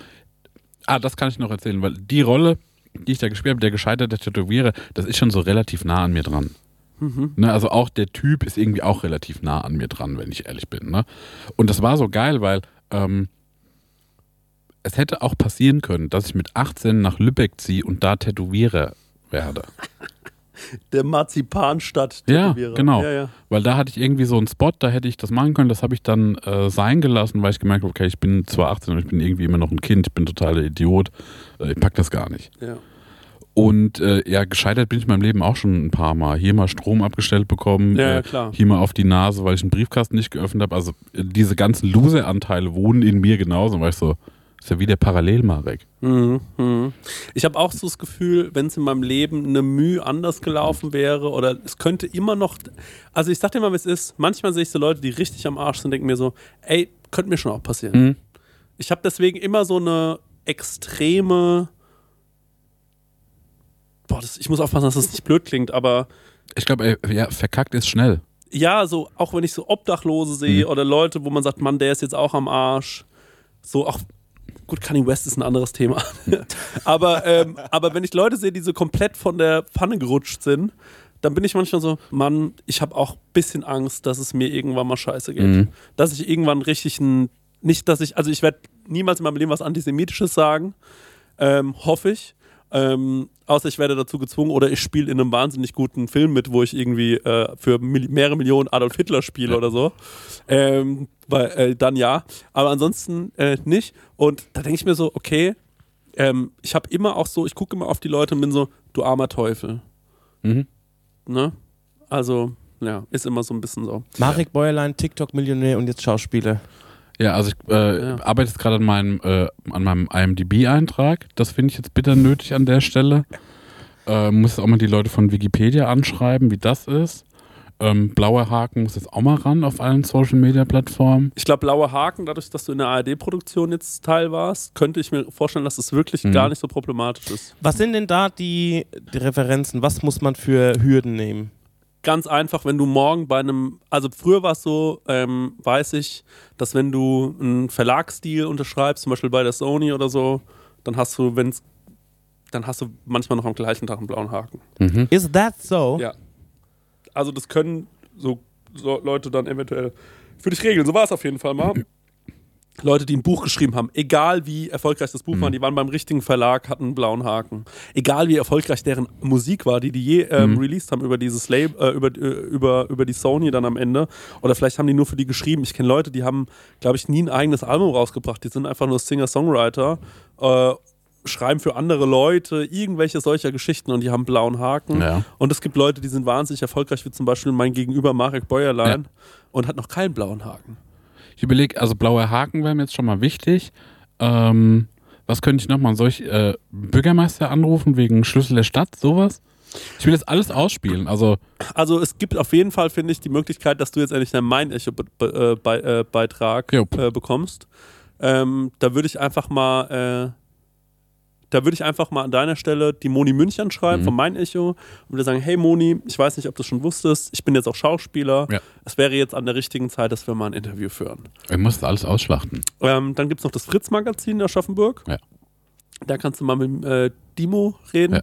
ah, das kann ich noch erzählen, weil die Rolle, die ich da gespielt habe, der gescheiterte Tätowierer, das ist schon so relativ nah an mir dran. Ne, also auch der Typ ist irgendwie auch relativ nah an mir dran, wenn ich ehrlich bin. Ne? Und das war so geil, weil ähm, es hätte auch passieren können, dass ich mit 18 nach Lübeck ziehe und da Tätowierer werde. (laughs) Der Marzipanstadt. Ja, Tätowierer. genau. Ja, ja. Weil da hatte ich irgendwie so einen Spot, da hätte ich das machen können. Das habe ich dann äh, sein gelassen, weil ich gemerkt habe, okay, ich bin zwar 18 und ich bin irgendwie immer noch ein Kind, ich bin totaler Idiot. Äh, ich pack das gar nicht. ja. Und äh, ja, gescheitert bin ich in meinem Leben auch schon ein paar Mal. Hier mal Strom abgestellt bekommen, Ja, äh, klar. hier mal auf die Nase, weil ich einen Briefkasten nicht geöffnet habe. Also äh, diese ganzen Loser-Anteile wohnen in mir genauso. War ich so, ist ja wie der Parallelmarek. Mhm, mhm. Ich habe auch so das Gefühl, wenn es in meinem Leben eine Mühe anders gelaufen wäre oder es könnte immer noch. Also ich sag dir mal, wie es ist. Manchmal sehe ich so Leute, die richtig am Arsch sind, denken mir so, ey, könnte mir schon auch passieren. Mhm. Ich habe deswegen immer so eine extreme. Boah, das, ich muss aufpassen, dass das nicht blöd klingt, aber Ich glaube, ja, verkackt ist schnell. ja, so auch wenn ich so Obdachlose sehe Mhm. oder Leute, wo man sagt, Mann, der ist jetzt auch am Arsch. So auch gut, Kanye West ist ein anderes Thema. (laughs) aber, ähm, aber wenn ich Leute sehe, die so komplett von der Pfanne gerutscht sind, dann bin ich manchmal so, Mann, ich habe auch ein bisschen Angst, dass es mir irgendwann mal scheiße geht. Mhm. Dass ich irgendwann richtig ein, nicht, dass ich, also ich werde niemals in meinem Leben was Antisemitisches sagen, ähm, hoffe ich. Ähm, außer ich werde dazu gezwungen oder ich spiele in einem wahnsinnig guten Film mit, wo ich irgendwie äh, für mil mehrere Millionen Adolf Hitler spiele oder so. Ähm, weil, äh, dann ja. Aber ansonsten äh, nicht. Und da denke ich mir so, okay, ähm, ich habe immer auch so, ich gucke immer auf die Leute und bin so, du armer Teufel. Mhm. Ne? Also, ja, ist immer so ein bisschen so. Marek Bäuerlein, TikTok-Millionär und jetzt Schauspieler. Ja, also ich äh, Ja. arbeite jetzt gerade an meinem, äh, an meinem IMDb-Eintrag. Das finde ich jetzt bitter nötig an der Stelle. Äh, muss jetzt auch mal die Leute von Wikipedia anschreiben, wie das ist. Ähm, blauer Haken muss jetzt auch mal ran auf allen Social-Media-Plattformen. Ich glaube, Blaue Haken, dadurch, dass du in der ARD-Produktion jetzt Teil warst, könnte ich mir vorstellen, dass es wirklich Mhm. gar nicht so problematisch ist. Was sind denn da die, die Referenzen? Was muss man für Hürden nehmen? Ganz einfach, wenn du morgen bei einem, also früher war es so, ähm, weiß ich, dass wenn du einen Verlagsdeal unterschreibst, zum Beispiel bei der Sony oder so, dann hast du, wenn's, dann hast du manchmal noch am gleichen Tag einen blauen Haken. Mhm. Is that so? Ja. Also das können so, so Leute dann eventuell für dich regeln. So war es auf jeden Fall mal. Leute, die ein Buch geschrieben haben, egal wie erfolgreich das Buch Mhm. war, die waren beim richtigen Verlag, hatten einen blauen Haken. Egal wie erfolgreich deren Musik war, die die je ähm, Mhm. released haben über dieses Label, äh, über, äh, über, über die Sony dann am Ende. Oder vielleicht haben die nur für die geschrieben. Ich kenne Leute, die haben, glaube ich, nie ein eigenes Album rausgebracht. Die sind einfach nur Singer-Songwriter, äh, schreiben für andere Leute irgendwelche solcher Geschichten und die haben einen blauen Haken. Ja. Und es gibt Leute, die sind wahnsinnig erfolgreich, wie zum Beispiel mein Gegenüber Marek Bäuerlein und hat noch keinen blauen Haken. Ich überlege, also blauer Haken wäre mir jetzt schon mal wichtig. Ähm, was könnte ich nochmal? Soll ich äh, Bürgermeister anrufen wegen Schlüssel der Stadt, sowas? Ich will das alles ausspielen. Also, Also es gibt auf jeden Fall, finde ich, die Möglichkeit, dass du jetzt endlich einen Mein-Echo-Beitrag Jupp. äh, bekommst. Ähm, da würde ich einfach mal, äh, da würde ich einfach mal an deiner Stelle die Moni Münch anschreiben Mhm. von Mein Echo und würde sagen, hey Moni, ich weiß nicht, ob du es schon wusstest, ich bin jetzt auch Schauspieler. Ja. Es wäre jetzt an der richtigen Zeit, dass wir mal ein Interview führen. ich muss das alles ausschlachten. Ähm, dann gibt es noch das Fritz-Magazin in Aschaffenburg. Ja. Da kannst du mal mit äh, Dimo reden. Ja.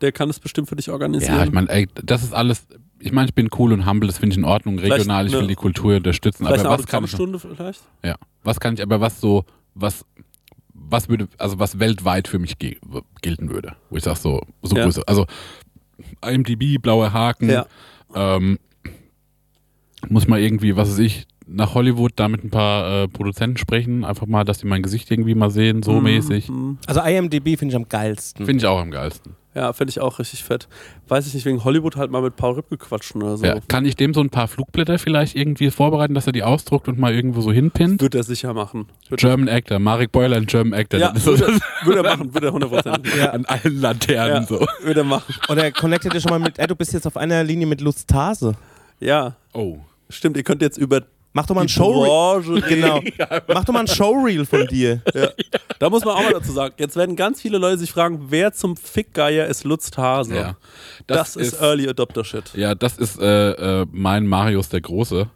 Der kann es bestimmt für dich organisieren. Ja, ich meine, ey, das ist alles. Ich meine, ich bin cool und humble, das finde ich in Ordnung, Vielleicht regional, ich will eine- die Kultur unterstützen. Vielleicht aber eine was kann ich, Autogrammstunde vielleicht? ja, was kann ich, aber was so, was, was würde, also was weltweit für mich ge gelten würde, wo ich sage so, so Ja. Größe. Also IMDb, blaue Haken, Ja. ähm, muss mal irgendwie, was weiß ich, nach Hollywood da mit ein paar äh, Produzenten sprechen, einfach mal, dass die mein Gesicht irgendwie mal sehen, so mäßig. Mhm. Also IMDb finde ich am geilsten. Finde ich auch am geilsten. Ja, finde ich auch richtig fett. Weiß ich nicht, wegen Hollywood halt mal mit Paul Ripp gequatschen oder so. Ja, kann ich dem so ein paar Flugblätter vielleicht irgendwie vorbereiten, dass er die ausdruckt und mal irgendwo so hinpinnt? Wird er sicher machen. Wird German Actor, Marek Beuler, ein German Actor. ja, (laughs) würde er machen, würde er 100%. (laughs) Ja. An allen Laternen Ja, so. würde er machen. Oder connectet ihr schon mal mit, ey, du bist jetzt auf einer Linie mit Lustase. Ja, Oh. stimmt, ihr könnt jetzt über Mach doch mal ein Showreel. (laughs) Genau. Mach doch mal ein Showreel von dir. (laughs) Da muss man auch mal dazu sagen, jetzt werden ganz viele Leute sich fragen, wer zum Fickgeier ist Lutz Hase? Ja. Das, ist, Early Adopter Shit. Ja, das ist äh, äh, mein Marius der Große.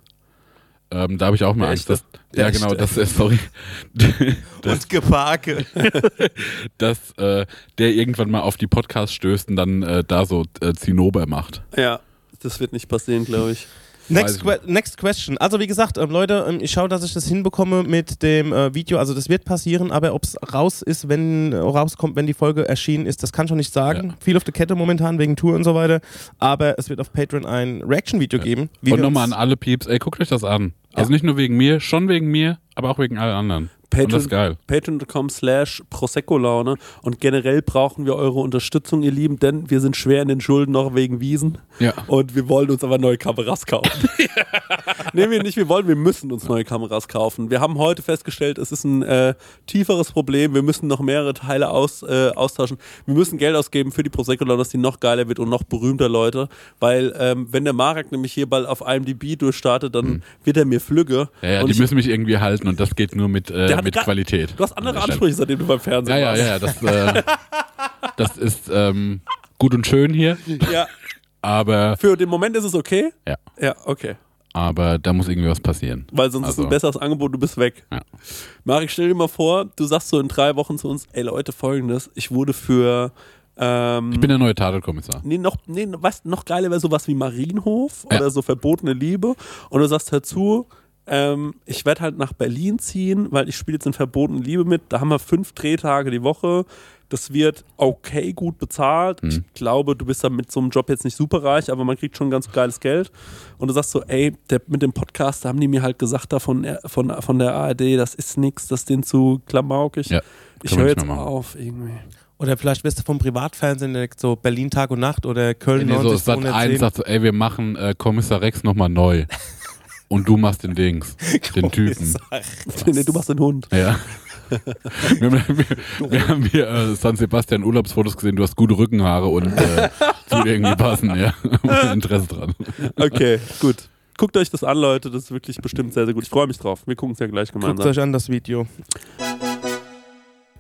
Ähm, da habe ich auch mal Angst. Dass, ja, genau, echte. das ist, sorry. (laughs) Und Geparke. dass äh, der irgendwann mal auf die Podcasts stößt und dann äh, da so äh, Zinnober macht. Ja, das wird nicht passieren, glaube ich. Next, que next question. Also wie gesagt, ähm, Leute, ähm, ich schaue, dass ich das hinbekomme mit dem äh, Video. Also das wird passieren, aber ob es raus ist, wenn äh, rauskommt, wenn die Folge erschienen ist, das kann ich schon nicht sagen. Ja. Viel auf der Kette momentan wegen Tour und so weiter. Aber es wird auf Patreon ein Reaction-Video geben. wie und nochmal an alle Pieps, ey, guckt euch das an. Also nicht nur wegen mir, schon wegen mir, aber auch wegen allen anderen. Patreon.com slash Prosecco-Laune. Und generell brauchen wir eure Unterstützung, ihr Lieben, denn wir sind schwer in den Schulden noch wegen Wiesen. Ja. Und wir wollen uns aber neue Kameras kaufen. (laughs) nee, wir nicht, wir wollen, wir müssen uns neue Kameras kaufen. Wir haben heute festgestellt, es ist ein äh, tieferes Problem. Wir müssen noch mehrere Teile aus, äh, austauschen. Wir müssen Geld ausgeben für die Prosecco-Laune, dass die noch geiler wird und noch berühmter, Leute. Weil, ähm, wenn der Marek nämlich hier bald auf IMDb durchstartet, dann wird er mir flügge. Ja, ja die ich- müssen mich irgendwie halten und das geht nur mit, Der äh, hat mit Qualität. Du hast andere. Ansprüche, seitdem du beim Fernsehen Ja, ja, warst. ja, das, äh, (laughs) das ist ähm, gut und schön hier, ja. aber, Für den Moment ist es okay? ja, Ja, okay. aber da muss irgendwie was passieren. Weil sonst ist Also. ein besseres Angebot, du bist weg. Ja. Marek, stell dir mal vor, du sagst so in drei Wochen zu uns, ey Leute, folgendes, ich wurde für ähm, Ich bin der neue Tatortkommissar. Nee, noch, nee, was noch geiler wäre sowas wie Marienhof Ja. oder so verbotene Liebe. Und du sagst dazu, ähm, ich werde halt nach Berlin ziehen, weil ich spiele jetzt in verbotene Liebe mit. Da haben wir fünf Drehtage die Woche. Das wird okay gut bezahlt. Mhm. Ich glaube, du bist da mit so einem Job jetzt nicht super reich, aber man kriegt schon ganz geiles Geld. Und du sagst so, ey, der, mit dem Podcast, da haben die mir halt gesagt, da von, von, von der ARD, das ist nix, das ist denen zu klamaukig. Ja, ich höre jetzt machen. auf irgendwie. Oder vielleicht wirst du vom Privatfernsehen direkt so Berlin Tag und Nacht oder Köln Nee, so 90 Sat 1 210. sagt so, ey, wir machen äh, Kommissar Rex nochmal neu. (laughs) Und du machst den Dings, den Typen. (laughs) nee, du machst den Hund. Ja. (laughs) Wir haben, wir, wir haben hier äh, San Sebastian Urlaubsfotos gesehen, du hast gute Rückenhaare und äh, (laughs) das würde irgendwie passen, ja. Interesse dran. Okay, gut. Guckt euch das an, Leute. Das ist wirklich bestimmt sehr, sehr gut. Ich freue mich drauf. Wir gucken es ja gleich Guckt gemeinsam. euch an das Video.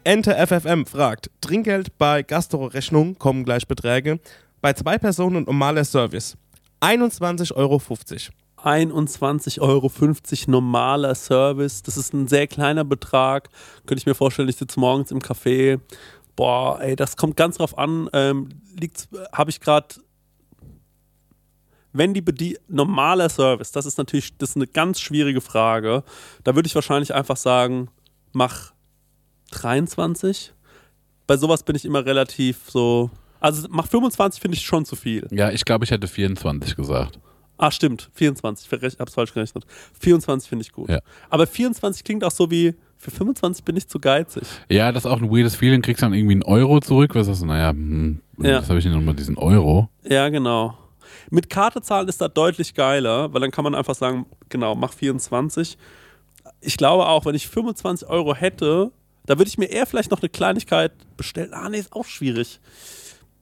Enter FFM fragt, Trinkgeld bei Gastro-Rechnung kommen gleich Beträge. Bei zwei Personen und normaler Service 21,50 Euro. 21,50 Euro normaler Service. Das ist ein sehr kleiner Betrag. Könnte ich mir vorstellen, ich sitze morgens im Café. Boah, ey, das kommt ganz drauf an. Ähm, liegt's, habe ich gerade. wenn die Bedien normaler Service, das ist natürlich das ist eine ganz schwierige Frage. Da würde ich wahrscheinlich einfach sagen, mach 23. Bei sowas bin ich immer relativ so. Also mach 25 finde ich schon zu viel. Ja, ich glaube, ich hätte 24 gesagt. Ah, stimmt. 24. Ich hab's falsch gerechnet. 24 finde ich gut. Ja. Aber 24 klingt auch so wie, für 25 bin ich zu geizig. Ja, das ist auch ein weirdes Feeling. Kriegst dann irgendwie einen Euro zurück. Was du? Naja, hm, Ja. was habe ich denn nochmal diesen Euro? Ja, genau. Mit Karte zahlen ist da deutlich geiler, weil dann kann man einfach sagen, genau, mach 24. Ich glaube auch, wenn ich 25 Euro hätte, da würde ich mir eher vielleicht noch eine Kleinigkeit bestellen. Ah, nee, ist auch schwierig.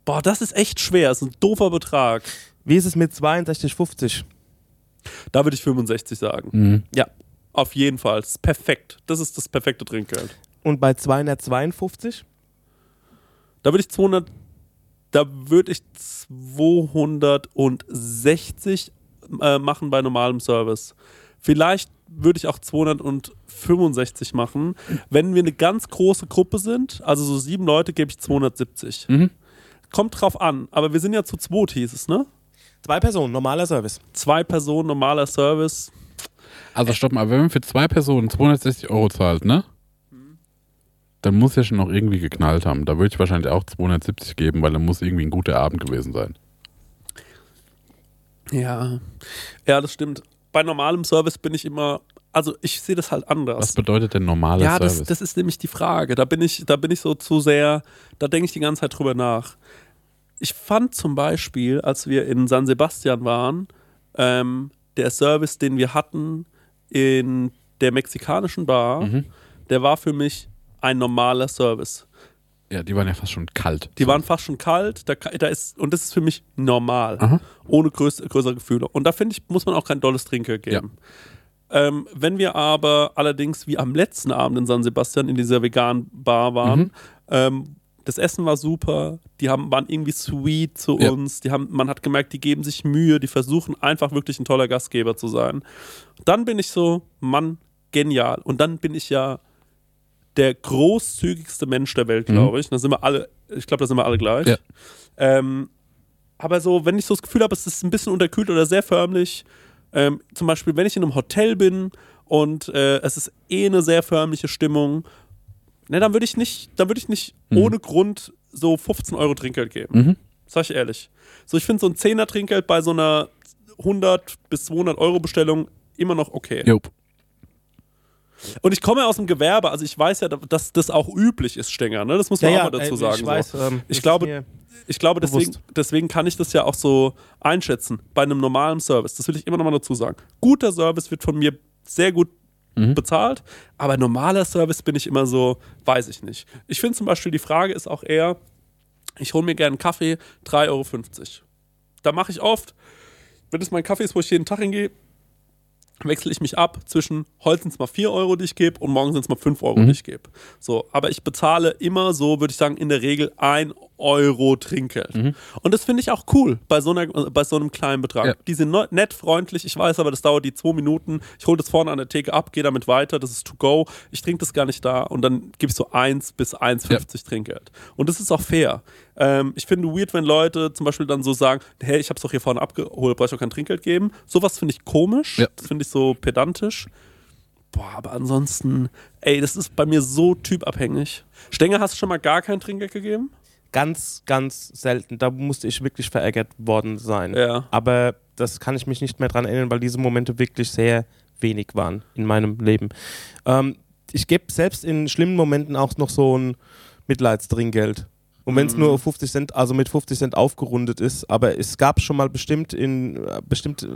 Boah, das ist echt schwer. Das ist ein doofer Betrag. Wie ist es mit 62,50? Da würde ich 65 sagen. Mhm. Ja, auf jeden Fall. Perfekt. Das ist das perfekte Trinkgeld. Und bei 252? Da würde ich 200, da würde ich 260 äh, machen bei normalem Service. Vielleicht würde ich auch 265 machen. Wenn wir eine ganz große Gruppe sind, also so sieben Leute, gebe ich 270. Mhm. Kommt drauf an, aber wir sind ja zu zweit, hieß es, ne? Zwei Personen, normaler Service. Zwei Personen, normaler Service. Also stopp mal, wenn man für zwei Personen 260 Euro zahlt, ne? Dann muss ja schon noch irgendwie geknallt haben. Da würde ich wahrscheinlich auch 270 geben, weil dann muss irgendwie ein guter Abend gewesen sein. Ja. Ja, das stimmt. Bei normalem Service bin ich immer, also ich sehe das halt anders. Was bedeutet denn normaler Ja, Service? das, das ist nämlich die Frage. Da bin ich, da bin ich so zu sehr, da denke ich die ganze Zeit drüber nach. Ich fand zum Beispiel, als wir in San Sebastian waren, ähm, der Service, den wir hatten in der mexikanischen Bar, Mhm. der war für mich ein normaler Service. ja, die waren ja fast schon kalt. Die waren fast schon kalt, da, da ist, und das ist für mich normal, Aha. ohne größ, größere Gefühle. Und da finde ich, muss man auch kein dolles Trinkgeld geben. Ähm, wenn wir aber allerdings wie am letzten Abend in San Sebastian in dieser veganen Bar waren, Mhm. ähm, das Essen war super, die haben, waren irgendwie sweet zu Ja. uns, die haben, man hat gemerkt, die geben sich Mühe, die versuchen einfach wirklich ein toller Gastgeber zu sein. Dann bin ich so, Mann, genial. Und dann bin ich ja der großzügigste Mensch der Welt, glaube ich. Da sind wir alle, ich glaube, da sind wir alle gleich. Ja. Ähm, aber so, wenn ich so das Gefühl habe, es ist ein bisschen unterkühlt oder sehr förmlich, ähm, zum Beispiel, wenn ich in einem Hotel bin und äh, es ist eh eine sehr förmliche Stimmung, ne, dann würde ich nicht, dann würde ich nicht Mhm. ohne Grund so 15 Euro Trinkgeld geben. Mhm. Sag ich ehrlich. So, ich finde so ein 10er Trinkgeld bei so einer 100 bis 200 Euro Bestellung immer noch okay. Jupp. Und ich komme aus dem Gewerbe, also ich weiß ja, dass das auch üblich ist, Stenger, ne? Das muss man auch mal dazu ey, sagen. Ich so. weiß, ähm, Ich glaube, Ich glaube, deswegen, deswegen kann ich das ja auch so einschätzen. Bei einem normalen Service, das will ich immer noch mal dazu sagen. Guter Service wird von mir sehr gut Mhm. bezahlt, aber normaler Service bin ich immer so, weiß ich nicht. Ich finde zum Beispiel, die Frage ist auch eher, ich hole mir gerne einen Kaffee, 3,50 Euro. Da mache ich oft, wenn es mein Kaffee ist, wo ich jeden Tag hingehe, wechsle ich mich ab zwischen heute sind es mal 4 Euro, die ich gebe und morgen sind es mal 5 Euro, Mhm. die ich gebe. So, aber ich bezahle immer so, würde ich sagen, in der Regel 1 Euro Trinkgeld. Mhm. Und das finde ich auch cool bei so, einer, bei so einem kleinen Betrag. Ja. Die sind nett, freundlich, ich weiß aber, das dauert die 2 Minuten. Ich hole das vorne an der Theke ab, gehe damit weiter, das ist to go. Ich trinke das gar nicht da und dann gebe ich so 1 bis 1,50 Trinkgeld. Und das ist auch fair. Ähm, ich finde weird, wenn Leute zum Beispiel dann so sagen, hey, ich habe es doch hier vorne abgeholt, brauche ich auch kein Trinkgeld geben. Sowas finde ich komisch, Ja. das finde ich so pedantisch. Boah, aber ansonsten, ey, das ist bei mir so typabhängig. Stenger, hast du schon mal gar kein Trinkgeld gegeben? Ganz, ganz selten. Da musste ich wirklich verärgert worden sein. Ja. Aber das kann ich mich nicht mehr dran erinnern, weil diese Momente wirklich sehr wenig waren in meinem Leben. Ähm, ich gebe selbst in schlimmen Momenten auch noch so ein Mitleidstrinkgeld. Und wenn es nur auf 50 Cent, also mit 50 Cent aufgerundet ist, aber es gab schon mal bestimmt in äh, bestimmt äh,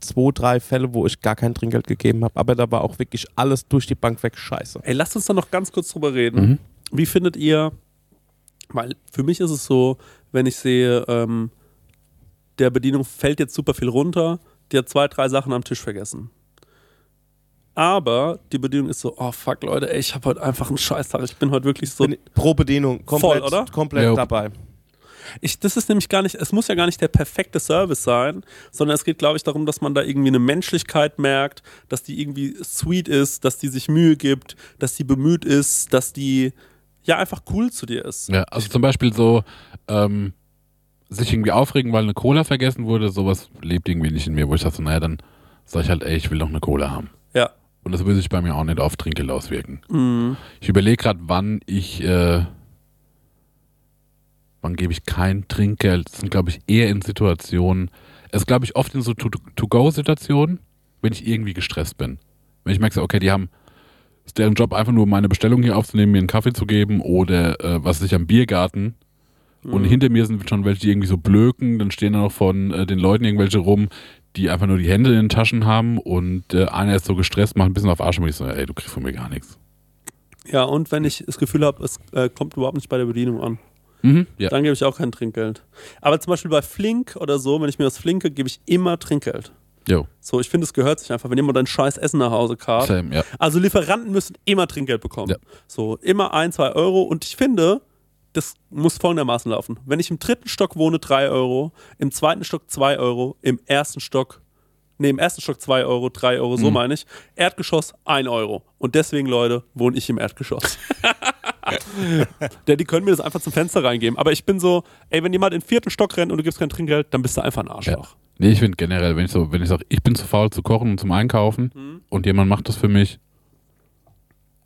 zwei, drei Fälle, wo ich gar kein Trinkgeld gegeben habe, aber da war auch wirklich alles durch die Bank weg scheiße. Ey, lasst uns da noch ganz kurz drüber reden. Mhm. Wie findet ihr, weil für mich ist es so, wenn ich sehe, ähm, der Bedienung fällt jetzt super viel runter, die hat zwei, drei Sachen am Tisch vergessen. Aber die Bedienung ist so, oh fuck Leute, ey, ich habe heute einfach einen Scheißtag. Ich bin heute wirklich so. Bin, pro Bedienung, komplett, Voll, oder? komplett Ja. dabei. Ich, das ist nämlich gar nicht, es muss ja gar nicht der perfekte Service sein, sondern es geht, glaube ich, darum, dass man da irgendwie eine Menschlichkeit merkt, dass die irgendwie sweet ist, dass die sich Mühe gibt, dass die bemüht ist, dass die ja einfach cool zu dir ist. Ja, also zum Beispiel so, ähm, sich irgendwie aufregen, weil eine Cola vergessen wurde, sowas lebt irgendwie nicht in mir, wo ich so, naja, dann sag ich halt, ey, ich will noch eine Cola haben. Ja. Und das würde sich bei mir auch nicht auf Trinkgeld auswirken. Mhm. Ich überlege gerade, wann ich, äh, wann gebe ich kein Trinkgeld. Das sind, glaube ich, eher in Situationen, es ist, glaube ich, oft in so To- To-Go-Situationen, wenn ich irgendwie gestresst bin. Wenn ich merke, okay, die haben, ist deren Job einfach nur meine Bestellung hier aufzunehmen, mir einen Kaffee zu geben oder äh, was weiß ich am Biergarten. Und hinter mir sind schon welche, die irgendwie so blöken, dann stehen da noch von äh, den Leuten irgendwelche rum, die einfach nur die Hände in den Taschen haben und äh, einer ist so gestresst, macht ein bisschen auf Arsch und ich so, ey, du kriegst von mir gar nichts. Ja, und wenn ich das Gefühl habe, es äh, kommt überhaupt nicht bei der Bedienung an, Mhm. Ja. dann gebe ich auch kein Trinkgeld. Aber zum Beispiel bei Flink oder so, wenn ich mir was flinke, gebe ich immer Trinkgeld. Jo. So, ich finde, es gehört sich einfach, wenn jemand dein scheiß Essen nach Hause karrt. Same, ja. Also Lieferanten müssen immer Trinkgeld bekommen. Ja. So, immer ein, zwei Euro. Und ich finde, das muss folgendermaßen laufen. Wenn ich im dritten Stock wohne, drei Euro, im zweiten Stock zwei Euro, im ersten Stock, nee, im ersten Stock zwei Euro, drei Euro, so meine ich. Erdgeschoss ein Euro. Und deswegen, Leute, wohne ich im Erdgeschoss. (laughs) Der, die können mir das einfach zum Fenster reingeben. Aber ich bin so, ey, wenn jemand in den vierten Stock rennt und du gibst kein Trinkgeld, dann bist du einfach ein Ja. Nee, ich finde generell, wenn ich so, wenn ich sage, ich bin zu faul zu kochen und zum Einkaufen Mhm. und jemand macht das für mich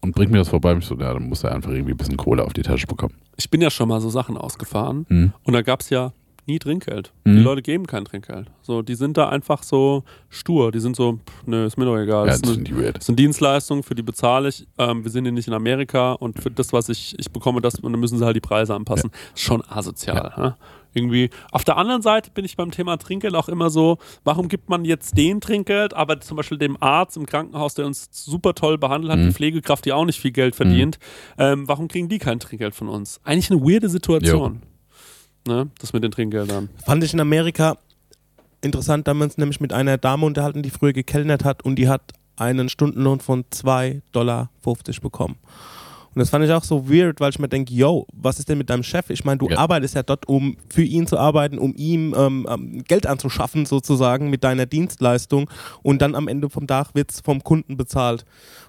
und bringt mir das vorbei, ich so, ja, dann muss er einfach irgendwie ein bisschen Kohle auf die Tasche bekommen. Ich bin ja schon mal so Sachen ausgefahren Mhm. und da gab es ja nie Trinkgeld. Mhm. Die Leute geben kein Trinkgeld. So, die sind da einfach so stur. Die sind so, pff, nö, ist mir doch egal. Ja, das, das ist finde eine, weird. das sind Dienstleistungen, für die bezahle ich. Ähm, wir sind hier nicht in Amerika und für das, was ich, ich bekomme, das, und dann müssen sie halt die Preise anpassen. Schon asozial. Ne? Irgendwie. Auf der anderen Seite bin ich beim Thema Trinkgeld auch immer so, warum gibt man jetzt den Trinkgeld, aber zum Beispiel dem Arzt im Krankenhaus, der uns super toll behandelt hat, Mhm. die Pflegekraft, die auch nicht viel Geld verdient, ähm, warum kriegen die kein Trinkgeld von uns? Eigentlich eine weirde Situation. Ne? Das mit den Trinkgeldern. Fand ich in Amerika interessant, da haben wir uns nämlich mit einer Dame unterhalten, die früher gekellnert hat und die hat einen Stundenlohn von 2,50 Dollar bekommen. Und das fand ich auch so weird, weil ich mir denke, yo, was ist denn mit deinem Chef? Ich meine, du Ja. arbeitest ja dort, um für ihn zu arbeiten, um ihm ähm, ähm, Geld anzuschaffen, sozusagen, mit deiner Dienstleistung. Und dann am Ende vom Tag wird es vom Kunden bezahlt.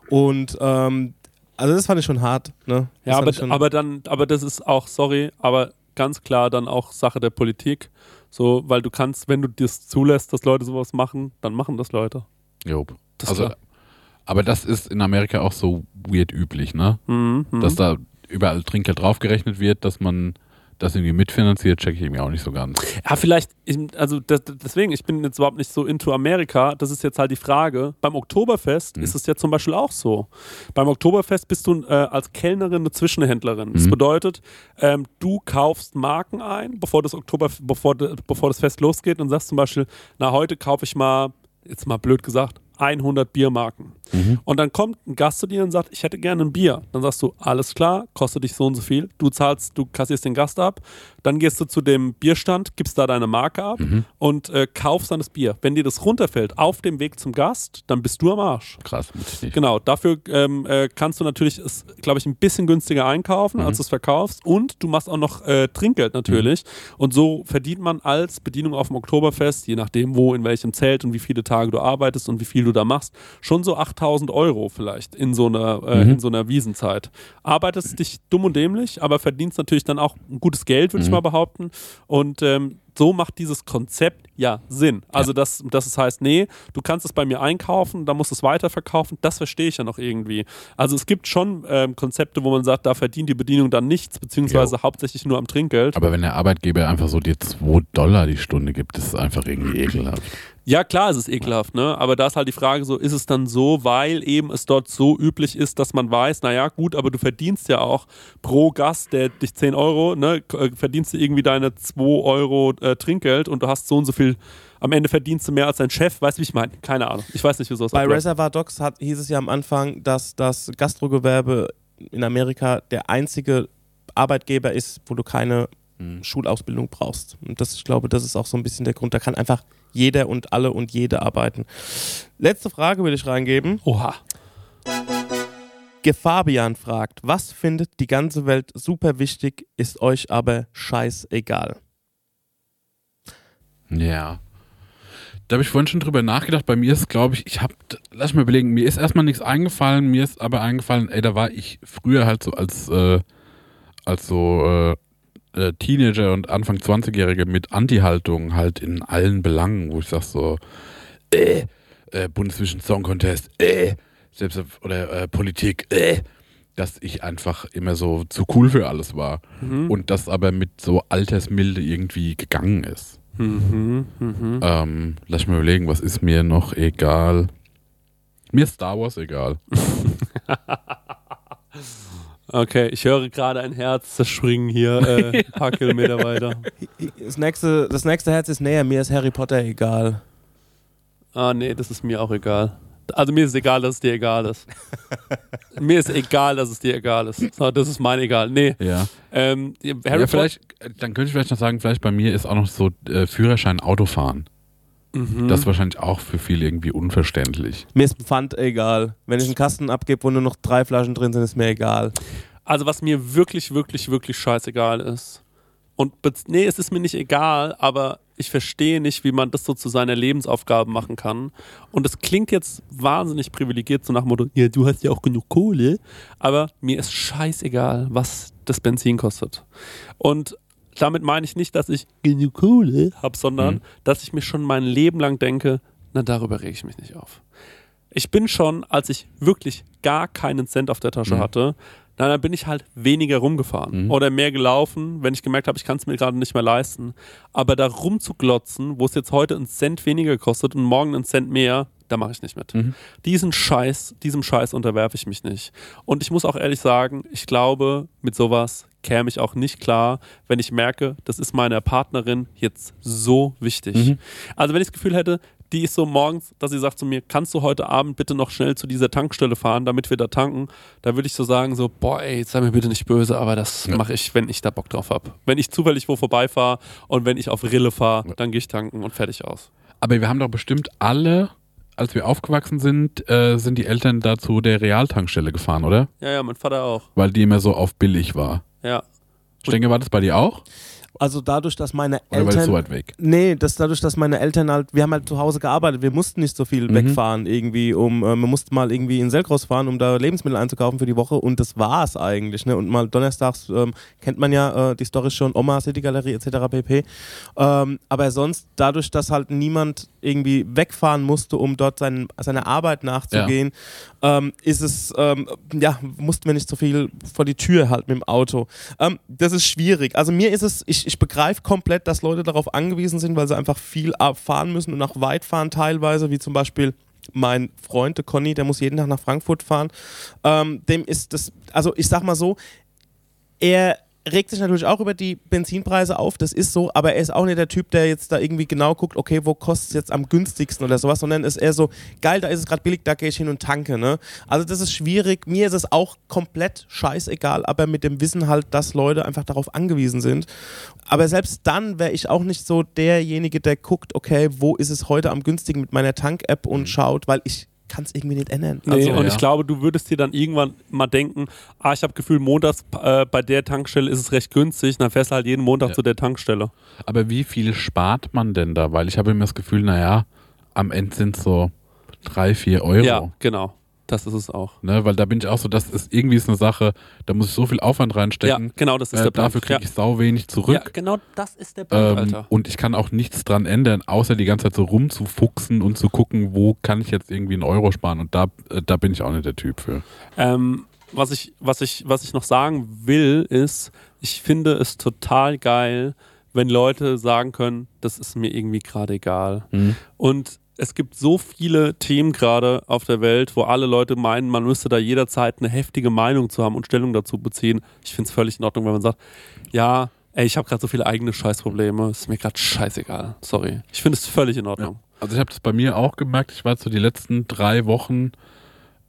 Und ähm, also das fand ich schon hart. Ne? Ja, aber, aber dann, aber das ist auch, sorry, aber ganz klar dann auch Sache der Politik. So, weil du kannst, wenn du das zulässt, dass Leute sowas machen, dann machen das Leute. Jo. Das ist Also, klar. Aber das ist in Amerika auch so weird üblich, ne? Mhm, mhm. Dass da überall Trinkgeld draufgerechnet wird, dass man das irgendwie mitfinanziert, checke ich irgendwie auch nicht so ganz. Ja, vielleicht, ich, also das, deswegen, ich bin jetzt überhaupt nicht so into Amerika. Das ist jetzt halt die Frage. Beim Oktoberfest Mhm. ist es ja zum Beispiel auch so. Beim Oktoberfest bist du äh, als Kellnerin eine Zwischenhändlerin. Das Mhm. bedeutet, ähm, du kaufst Marken ein, bevor das Oktober, bevor, bevor das Fest losgeht und sagst zum Beispiel, na, heute kaufe ich mal, jetzt mal blöd gesagt, 100 Biermarken. Mhm. Und dann kommt ein Gast zu dir und sagt, ich hätte gerne ein Bier. Dann sagst du, alles klar, kostet dich so und so viel. Du zahlst, du kassierst den Gast ab. Dann gehst du zu dem Bierstand, gibst da deine Marke ab Mhm. und äh, kaufst dann das Bier. Wenn dir das runterfällt auf dem Weg zum Gast, dann bist du am Arsch. Krass. Genau, dafür ähm, äh, kannst du natürlich glaube ich, ein bisschen günstiger einkaufen, Mhm. als du es verkaufst. Und du machst auch noch äh, Trinkgeld natürlich. Und so verdient man als Bedienung auf dem Oktoberfest, je nachdem wo, in welchem Zelt und wie viele Tage du arbeitest und wie viel du da machst, schon so 8000 Euro vielleicht in so einer, äh, Mhm. in so einer Wiesenzeit. Arbeitest dich dumm und dämlich, aber verdienst natürlich dann auch ein gutes Geld, würde ich Mhm. mal behaupten. Und ähm, so macht dieses Konzept ja Sinn. Also, dass, dass es heißt, nee, du kannst es bei mir einkaufen, dann musst du es weiterverkaufen, das verstehe ich ja noch irgendwie. Also es gibt schon ähm, Konzepte, wo man sagt, da verdient die Bedienung dann nichts, beziehungsweise hauptsächlich nur am Trinkgeld. Aber wenn der Arbeitgeber einfach so dir 2 Dollar die Stunde gibt, das ist einfach irgendwie ekelhaft. Ja, klar, es ist ekelhaft, ne? Aber da ist halt die Frage so, ist es dann so, weil eben es dort so üblich ist, dass man weiß, naja, gut, aber du verdienst ja auch pro Gast, der dich 10 Euro, ne, äh, verdienst du irgendwie deine 2 Euro äh, Trinkgeld und du hast so und so viel, am Ende verdienst du mehr als dein Chef, weißt du, wie ich meine? Keine Ahnung. Ich weiß nicht, wieso es Bei abläuft. Reservoir Dogs hat, hieß es ja am Anfang, dass das Gastrogewerbe in Amerika der einzige Arbeitgeber ist, wo du keine Mhm. Schulausbildung brauchst. Und das, ich glaube, das ist auch so ein bisschen der Grund. Da kann einfach jeder und alle und jede arbeiten. Letzte Frage will ich reingeben. Oha. Gefabian fragt, was findet die ganze Welt super wichtig, ist euch aber scheißegal? Ja. Da habe ich vorhin schon drüber nachgedacht. Bei mir ist, glaube ich, ich habe, lass mich mal überlegen, mir ist erstmal nichts eingefallen, mir ist aber eingefallen, ey, da war ich früher halt so als, äh, als so äh, äh, Teenager und Anfang 20-Jährige mit Anti-Haltung halt in allen Belangen, wo ich sag so, äh, äh Bundesvision Song Contest, äh, selbst oder äh, Politik, äh, dass ich einfach immer so zu cool für alles war Mhm. und das aber mit so Altersmilde irgendwie gegangen ist. Mhm. Mhm. Ähm, lass mich mal überlegen, was ist mir noch egal? Mir ist Star Wars egal. (laughs) Okay, ich höre gerade ein Herz zerspringen hier äh, (laughs) ein paar Kilometer weiter. Das nächste, das nächste Herz ist näher, mir ist Harry Potter egal. Ah, nee, das ist mir auch egal. Also mir ist egal, dass es dir egal ist. (laughs) mir ist egal, dass es dir egal ist. So, das ist mein egal. Nee, Ja. ähm, Harry ja, vielleicht, dann könnte ich vielleicht noch sagen, vielleicht bei mir ist auch noch so äh, Führerschein Autofahren. Mhm. Das ist wahrscheinlich auch für viele irgendwie unverständlich. Mir ist Pfand egal. Wenn ich einen Kasten abgebe, wo nur noch drei Flaschen drin sind, ist mir egal. Also was mir wirklich, wirklich, wirklich scheißegal ist. Und nee, es ist mir nicht egal, aber ich verstehe nicht, wie man das so zu seiner Lebensaufgabe machen kann. Und es klingt jetzt wahnsinnig privilegiert, so nach dem Motto, ja, du hast ja auch genug Kohle, aber mir ist scheißegal, was das Benzin kostet. Und damit meine ich nicht, dass ich genug Kohle habe, sondern Mhm. dass ich mir schon mein Leben lang denke, na, darüber rege ich mich nicht auf. Ich bin schon, als ich wirklich gar keinen Cent auf der Tasche Mhm. hatte, na, dann bin ich halt weniger rumgefahren Mhm. oder mehr gelaufen, wenn ich gemerkt habe, ich kann es mir gerade nicht mehr leisten. Aber da rumzuglotzen, wo es jetzt heute einen Cent weniger kostet und morgen einen Cent mehr, da mache ich nicht mit. Mhm. Diesen Scheiß, diesem Scheiß unterwerfe ich mich nicht. Und ich muss auch ehrlich sagen, ich glaube, mit sowas käme ich auch nicht klar, wenn ich merke, das ist meiner Partnerin jetzt so wichtig. Mhm. Also wenn ich das Gefühl hätte, die ist so morgens, dass sie sagt zu mir, kannst du heute Abend bitte noch schnell zu dieser Tankstelle fahren, damit wir da tanken, da würde ich so sagen, so, boah, ey, sei mir bitte nicht böse, aber das Ja. mache ich, wenn ich da Bock drauf habe. Wenn ich zufällig wo vorbeifahre und wenn ich auf Rille fahre, Ja. dann gehe ich tanken und fertig aus. Aber wir haben doch bestimmt alle, als wir aufgewachsen sind, äh, sind die Eltern da zu der Realtankstelle gefahren, oder? Ja, ja, mein Vater auch. Weil die immer so auf billig war. Ja. Ich denke, war das bei dir auch? Also dadurch, dass meine Oder war so Eltern... weit weg? Nee, das dadurch, dass meine Eltern halt, wir haben halt zu Hause gearbeitet, wir mussten nicht so viel Mhm. wegfahren irgendwie, um, äh, man musste mal irgendwie in Selgros fahren, um da Lebensmittel einzukaufen für die Woche und das war's eigentlich, ne? Und mal donnerstags ähm, kennt man ja äh, die Story schon, Oma, City Galerie etc. pp. Ähm, aber sonst, dadurch, dass halt niemand irgendwie wegfahren musste, um dort sein, seiner Arbeit nachzugehen, ähm, ist es, ähm, ja, mussten wir nicht so viel vor die Tür halt mit dem Auto. Ähm, das ist schwierig. Also mir ist es, ich, ich begreife komplett, dass Leute darauf angewiesen sind, weil sie einfach viel fahren müssen und auch weit fahren teilweise, wie zum Beispiel mein Freund, der Conny, der muss jeden Tag nach Frankfurt fahren. Ähm, dem ist das, also ich sag mal so, er regt sich natürlich auch über die Benzinpreise auf, das ist so, aber er ist auch nicht der Typ, der jetzt da irgendwie genau guckt, okay, wo kostet es jetzt am günstigsten oder sowas, sondern ist eher so, geil, da ist es gerade billig, da gehe ich hin und tanke, ne? Also das ist schwierig, mir ist es auch komplett scheißegal, aber mit dem Wissen halt, dass Leute einfach darauf angewiesen sind. Aber selbst dann wäre ich auch nicht so derjenige, der guckt, okay, wo ist es heute am günstigen mit meiner Tank-App und schaut, weil ich kann es irgendwie nicht ändern. Nee, Also, und ja. ich glaube, du würdest dir dann irgendwann mal denken, ah, ich habe Gefühl, montags äh, bei der Tankstelle ist es recht günstig, dann fährst du halt jeden Montag Ja. zu der Tankstelle. Aber wie viel spart man denn da? Weil ich habe immer das Gefühl, naja, am Ende sind es so drei, vier Euro. Ja, genau. Das ist es auch. Ne? Weil da bin ich auch so, das ist irgendwie ist eine Sache, da muss ich so viel Aufwand Ja, reinstecken. genau, das ist äh, der Punkt. dafür kriege ja. ich sau wenig zurück. ja, genau das ist der Punkt, Ähm, Alter. und ich kann auch nichts dran ändern, außer die ganze Zeit so rumzufuchsen und zu gucken, wo kann ich jetzt irgendwie einen Euro sparen. Und da, äh, da bin ich auch nicht der Typ für. Ähm, was, ich, was, ich, was ich noch sagen will, ist, ich finde es total geil, wenn Leute sagen können, das ist mir irgendwie gerade egal. Und es gibt so viele Themen gerade auf der Welt, wo alle Leute meinen, man müsste da jederzeit eine heftige Meinung zu haben und Stellung dazu beziehen. Ich finde es völlig in Ordnung, wenn man sagt, ja, ey, ich habe gerade so viele eigene Scheißprobleme, ist mir gerade scheißegal. Sorry. Ich finde es völlig in Ordnung. Also ich habe das bei mir auch gemerkt. Ich war so die letzten drei Wochen,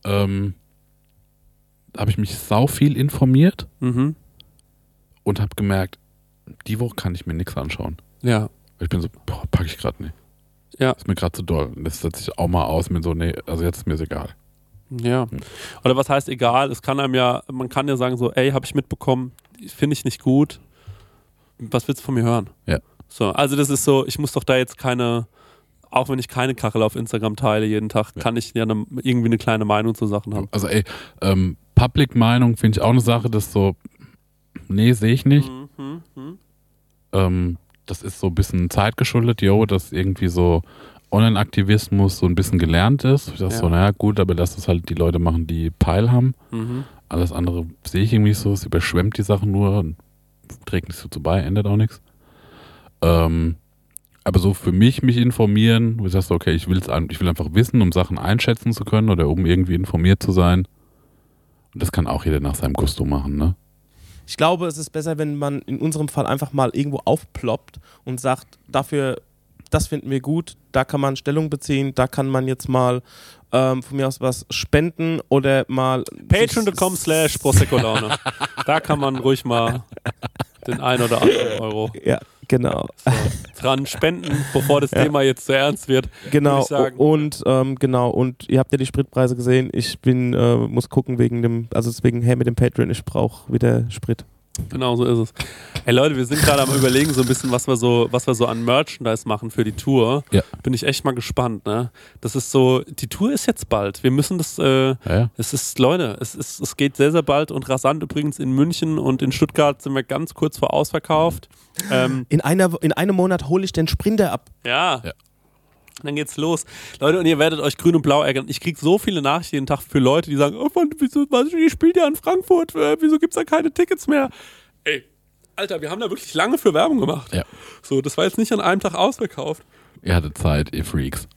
ähm, habe ich mich sau viel informiert Mhm. und habe gemerkt, die Woche kann ich mir nichts anschauen. Ja. Ich bin so, boah, packe ich gerade nicht. Ja. Ist mir gerade zu doll. Das setze ich auch mal aus mit so, nee, also jetzt ist mir egal. Ja. Oder was heißt egal? Es kann einem ja, man kann ja sagen so, ey, habe ich mitbekommen, finde ich nicht gut. Was willst du von mir hören? Ja. So, also das ist so, ich muss doch da jetzt keine, auch wenn ich keine Kachel auf Instagram teile jeden Tag, Ja. kann ich ja eine, irgendwie eine kleine Meinung zu Sachen haben. Also ey, ähm, Public-Meinung finde ich auch eine Sache, das so, nee, sehe ich nicht. Mhm, Ähm, das ist so ein bisschen zeitgeschuldet, yo, dass irgendwie so Online-Aktivismus so ein bisschen gelernt ist. Ich dachte Ja. so, naja, gut, aber lass es halt die Leute machen, die Peil haben. Mhm. Alles andere sehe ich irgendwie so. Es überschwemmt die Sachen nur und trägt nicht so zu bei, ändert auch nichts. Ähm, aber so für mich mich informieren, wo ich sage, so, okay, ich, will's, an- ich will einfach wissen, um Sachen einschätzen zu können oder um irgendwie informiert zu sein. Und das kann auch jeder nach seinem Gusto machen, ne? Ich glaube, es ist besser, wenn man in unserem Fall einfach mal irgendwo aufploppt und sagt, dafür, das finden wir gut, da kann man Stellung beziehen, da kann man jetzt mal ähm, von mir aus was spenden oder mal. Patreon.com slash Prosecco-Laune. da kann man ruhig mal den ein oder anderen Euro Ja, genau. dran spenden, bevor das Thema jetzt zu ernst wird. Genau, und ähm, genau, und ihr habt ja die Spritpreise gesehen. Ich bin, äh, muss gucken wegen dem, also deswegen her mit dem Patreon, ich brauche wieder Sprit. Genau so ist es. Ey Leute, wir sind gerade am überlegen so ein bisschen, was wir so, was wir so an Merchandise machen für die Tour. Ja. Bin ich echt mal gespannt, ne? Das ist so, die Tour ist jetzt bald. Wir müssen das, äh, Ja, ja. es ist, Leute, es ist, es geht sehr, sehr bald und rasant übrigens in München und in Stuttgart sind wir ganz kurz vor ausverkauft. Ähm, In, einer, in einem Monat hole ich den Sprinter ab. ja. Ja. Dann geht's los. Leute, und ihr werdet euch grün und blau ärgern. Ich krieg so viele Nachrichten jeden Tag für Leute, die sagen, oh Mann, wieso, was, ihr spielt ja in Frankfurt, äh, wieso gibt's da keine Tickets mehr? Ey, Alter, wir haben da wirklich lange für Werbung gemacht. Ja. So, das war jetzt nicht an einem Tag ausverkauft. Ihr hattet Zeit, ihr Freaks.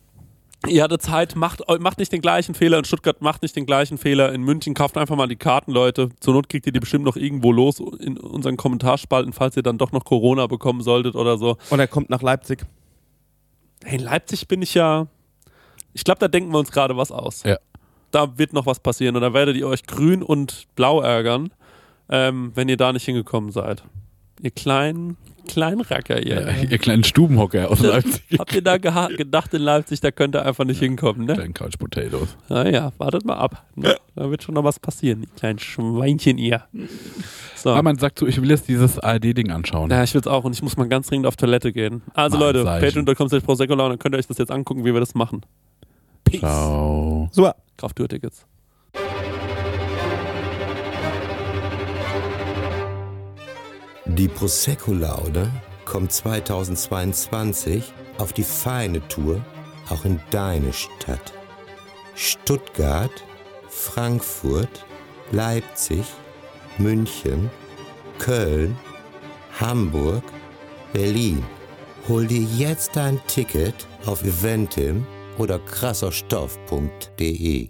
Ihr hattet Zeit, macht, macht nicht den gleichen Fehler in Stuttgart, macht nicht den gleichen Fehler in München, kauft einfach mal die Karten, Leute. Zur Not kriegt ihr die bestimmt noch irgendwo los in unseren Kommentarspalten, falls ihr dann doch noch Corona bekommen solltet oder so. Und er kommt nach Leipzig. Hey, in Leipzig bin ich ja. Ich glaube, da denken wir uns gerade was aus. Ja. Da wird noch was passieren und da werdet ihr euch grün und blau ärgern, ähm, wenn ihr da nicht hingekommen seid. Ihr kleinen, kleinen Racker, ihr. Ja, ihr kleinen Stubenhocker aus Leipzig. Habt ihr da gedacht in Leipzig, da könnt ihr einfach nicht hinkommen, ne? Kleinen Couch Potatoes. Naja, wartet mal ab. Ne? Da wird schon noch was passieren, die kleinen Schweinchen ihr. So. Aber man sagt so, ich will jetzt dieses ARD-Ding anschauen. Ja, ich will's auch und ich muss mal ganz dringend auf Toilette gehen. Also Leute, patreon.com slash prosecco dann könnt ihr euch das jetzt angucken, wie wir das machen. Peace. Ciao. Super. Kauft Tourtickets. Die Prosecco-Laude kommt 2022 auf die feine Tour auch in deine Stadt. Stuttgart, Frankfurt, Leipzig, München, Köln, Hamburg, Berlin. Hol dir jetzt dein Ticket auf eventim oder krasserstoff.de.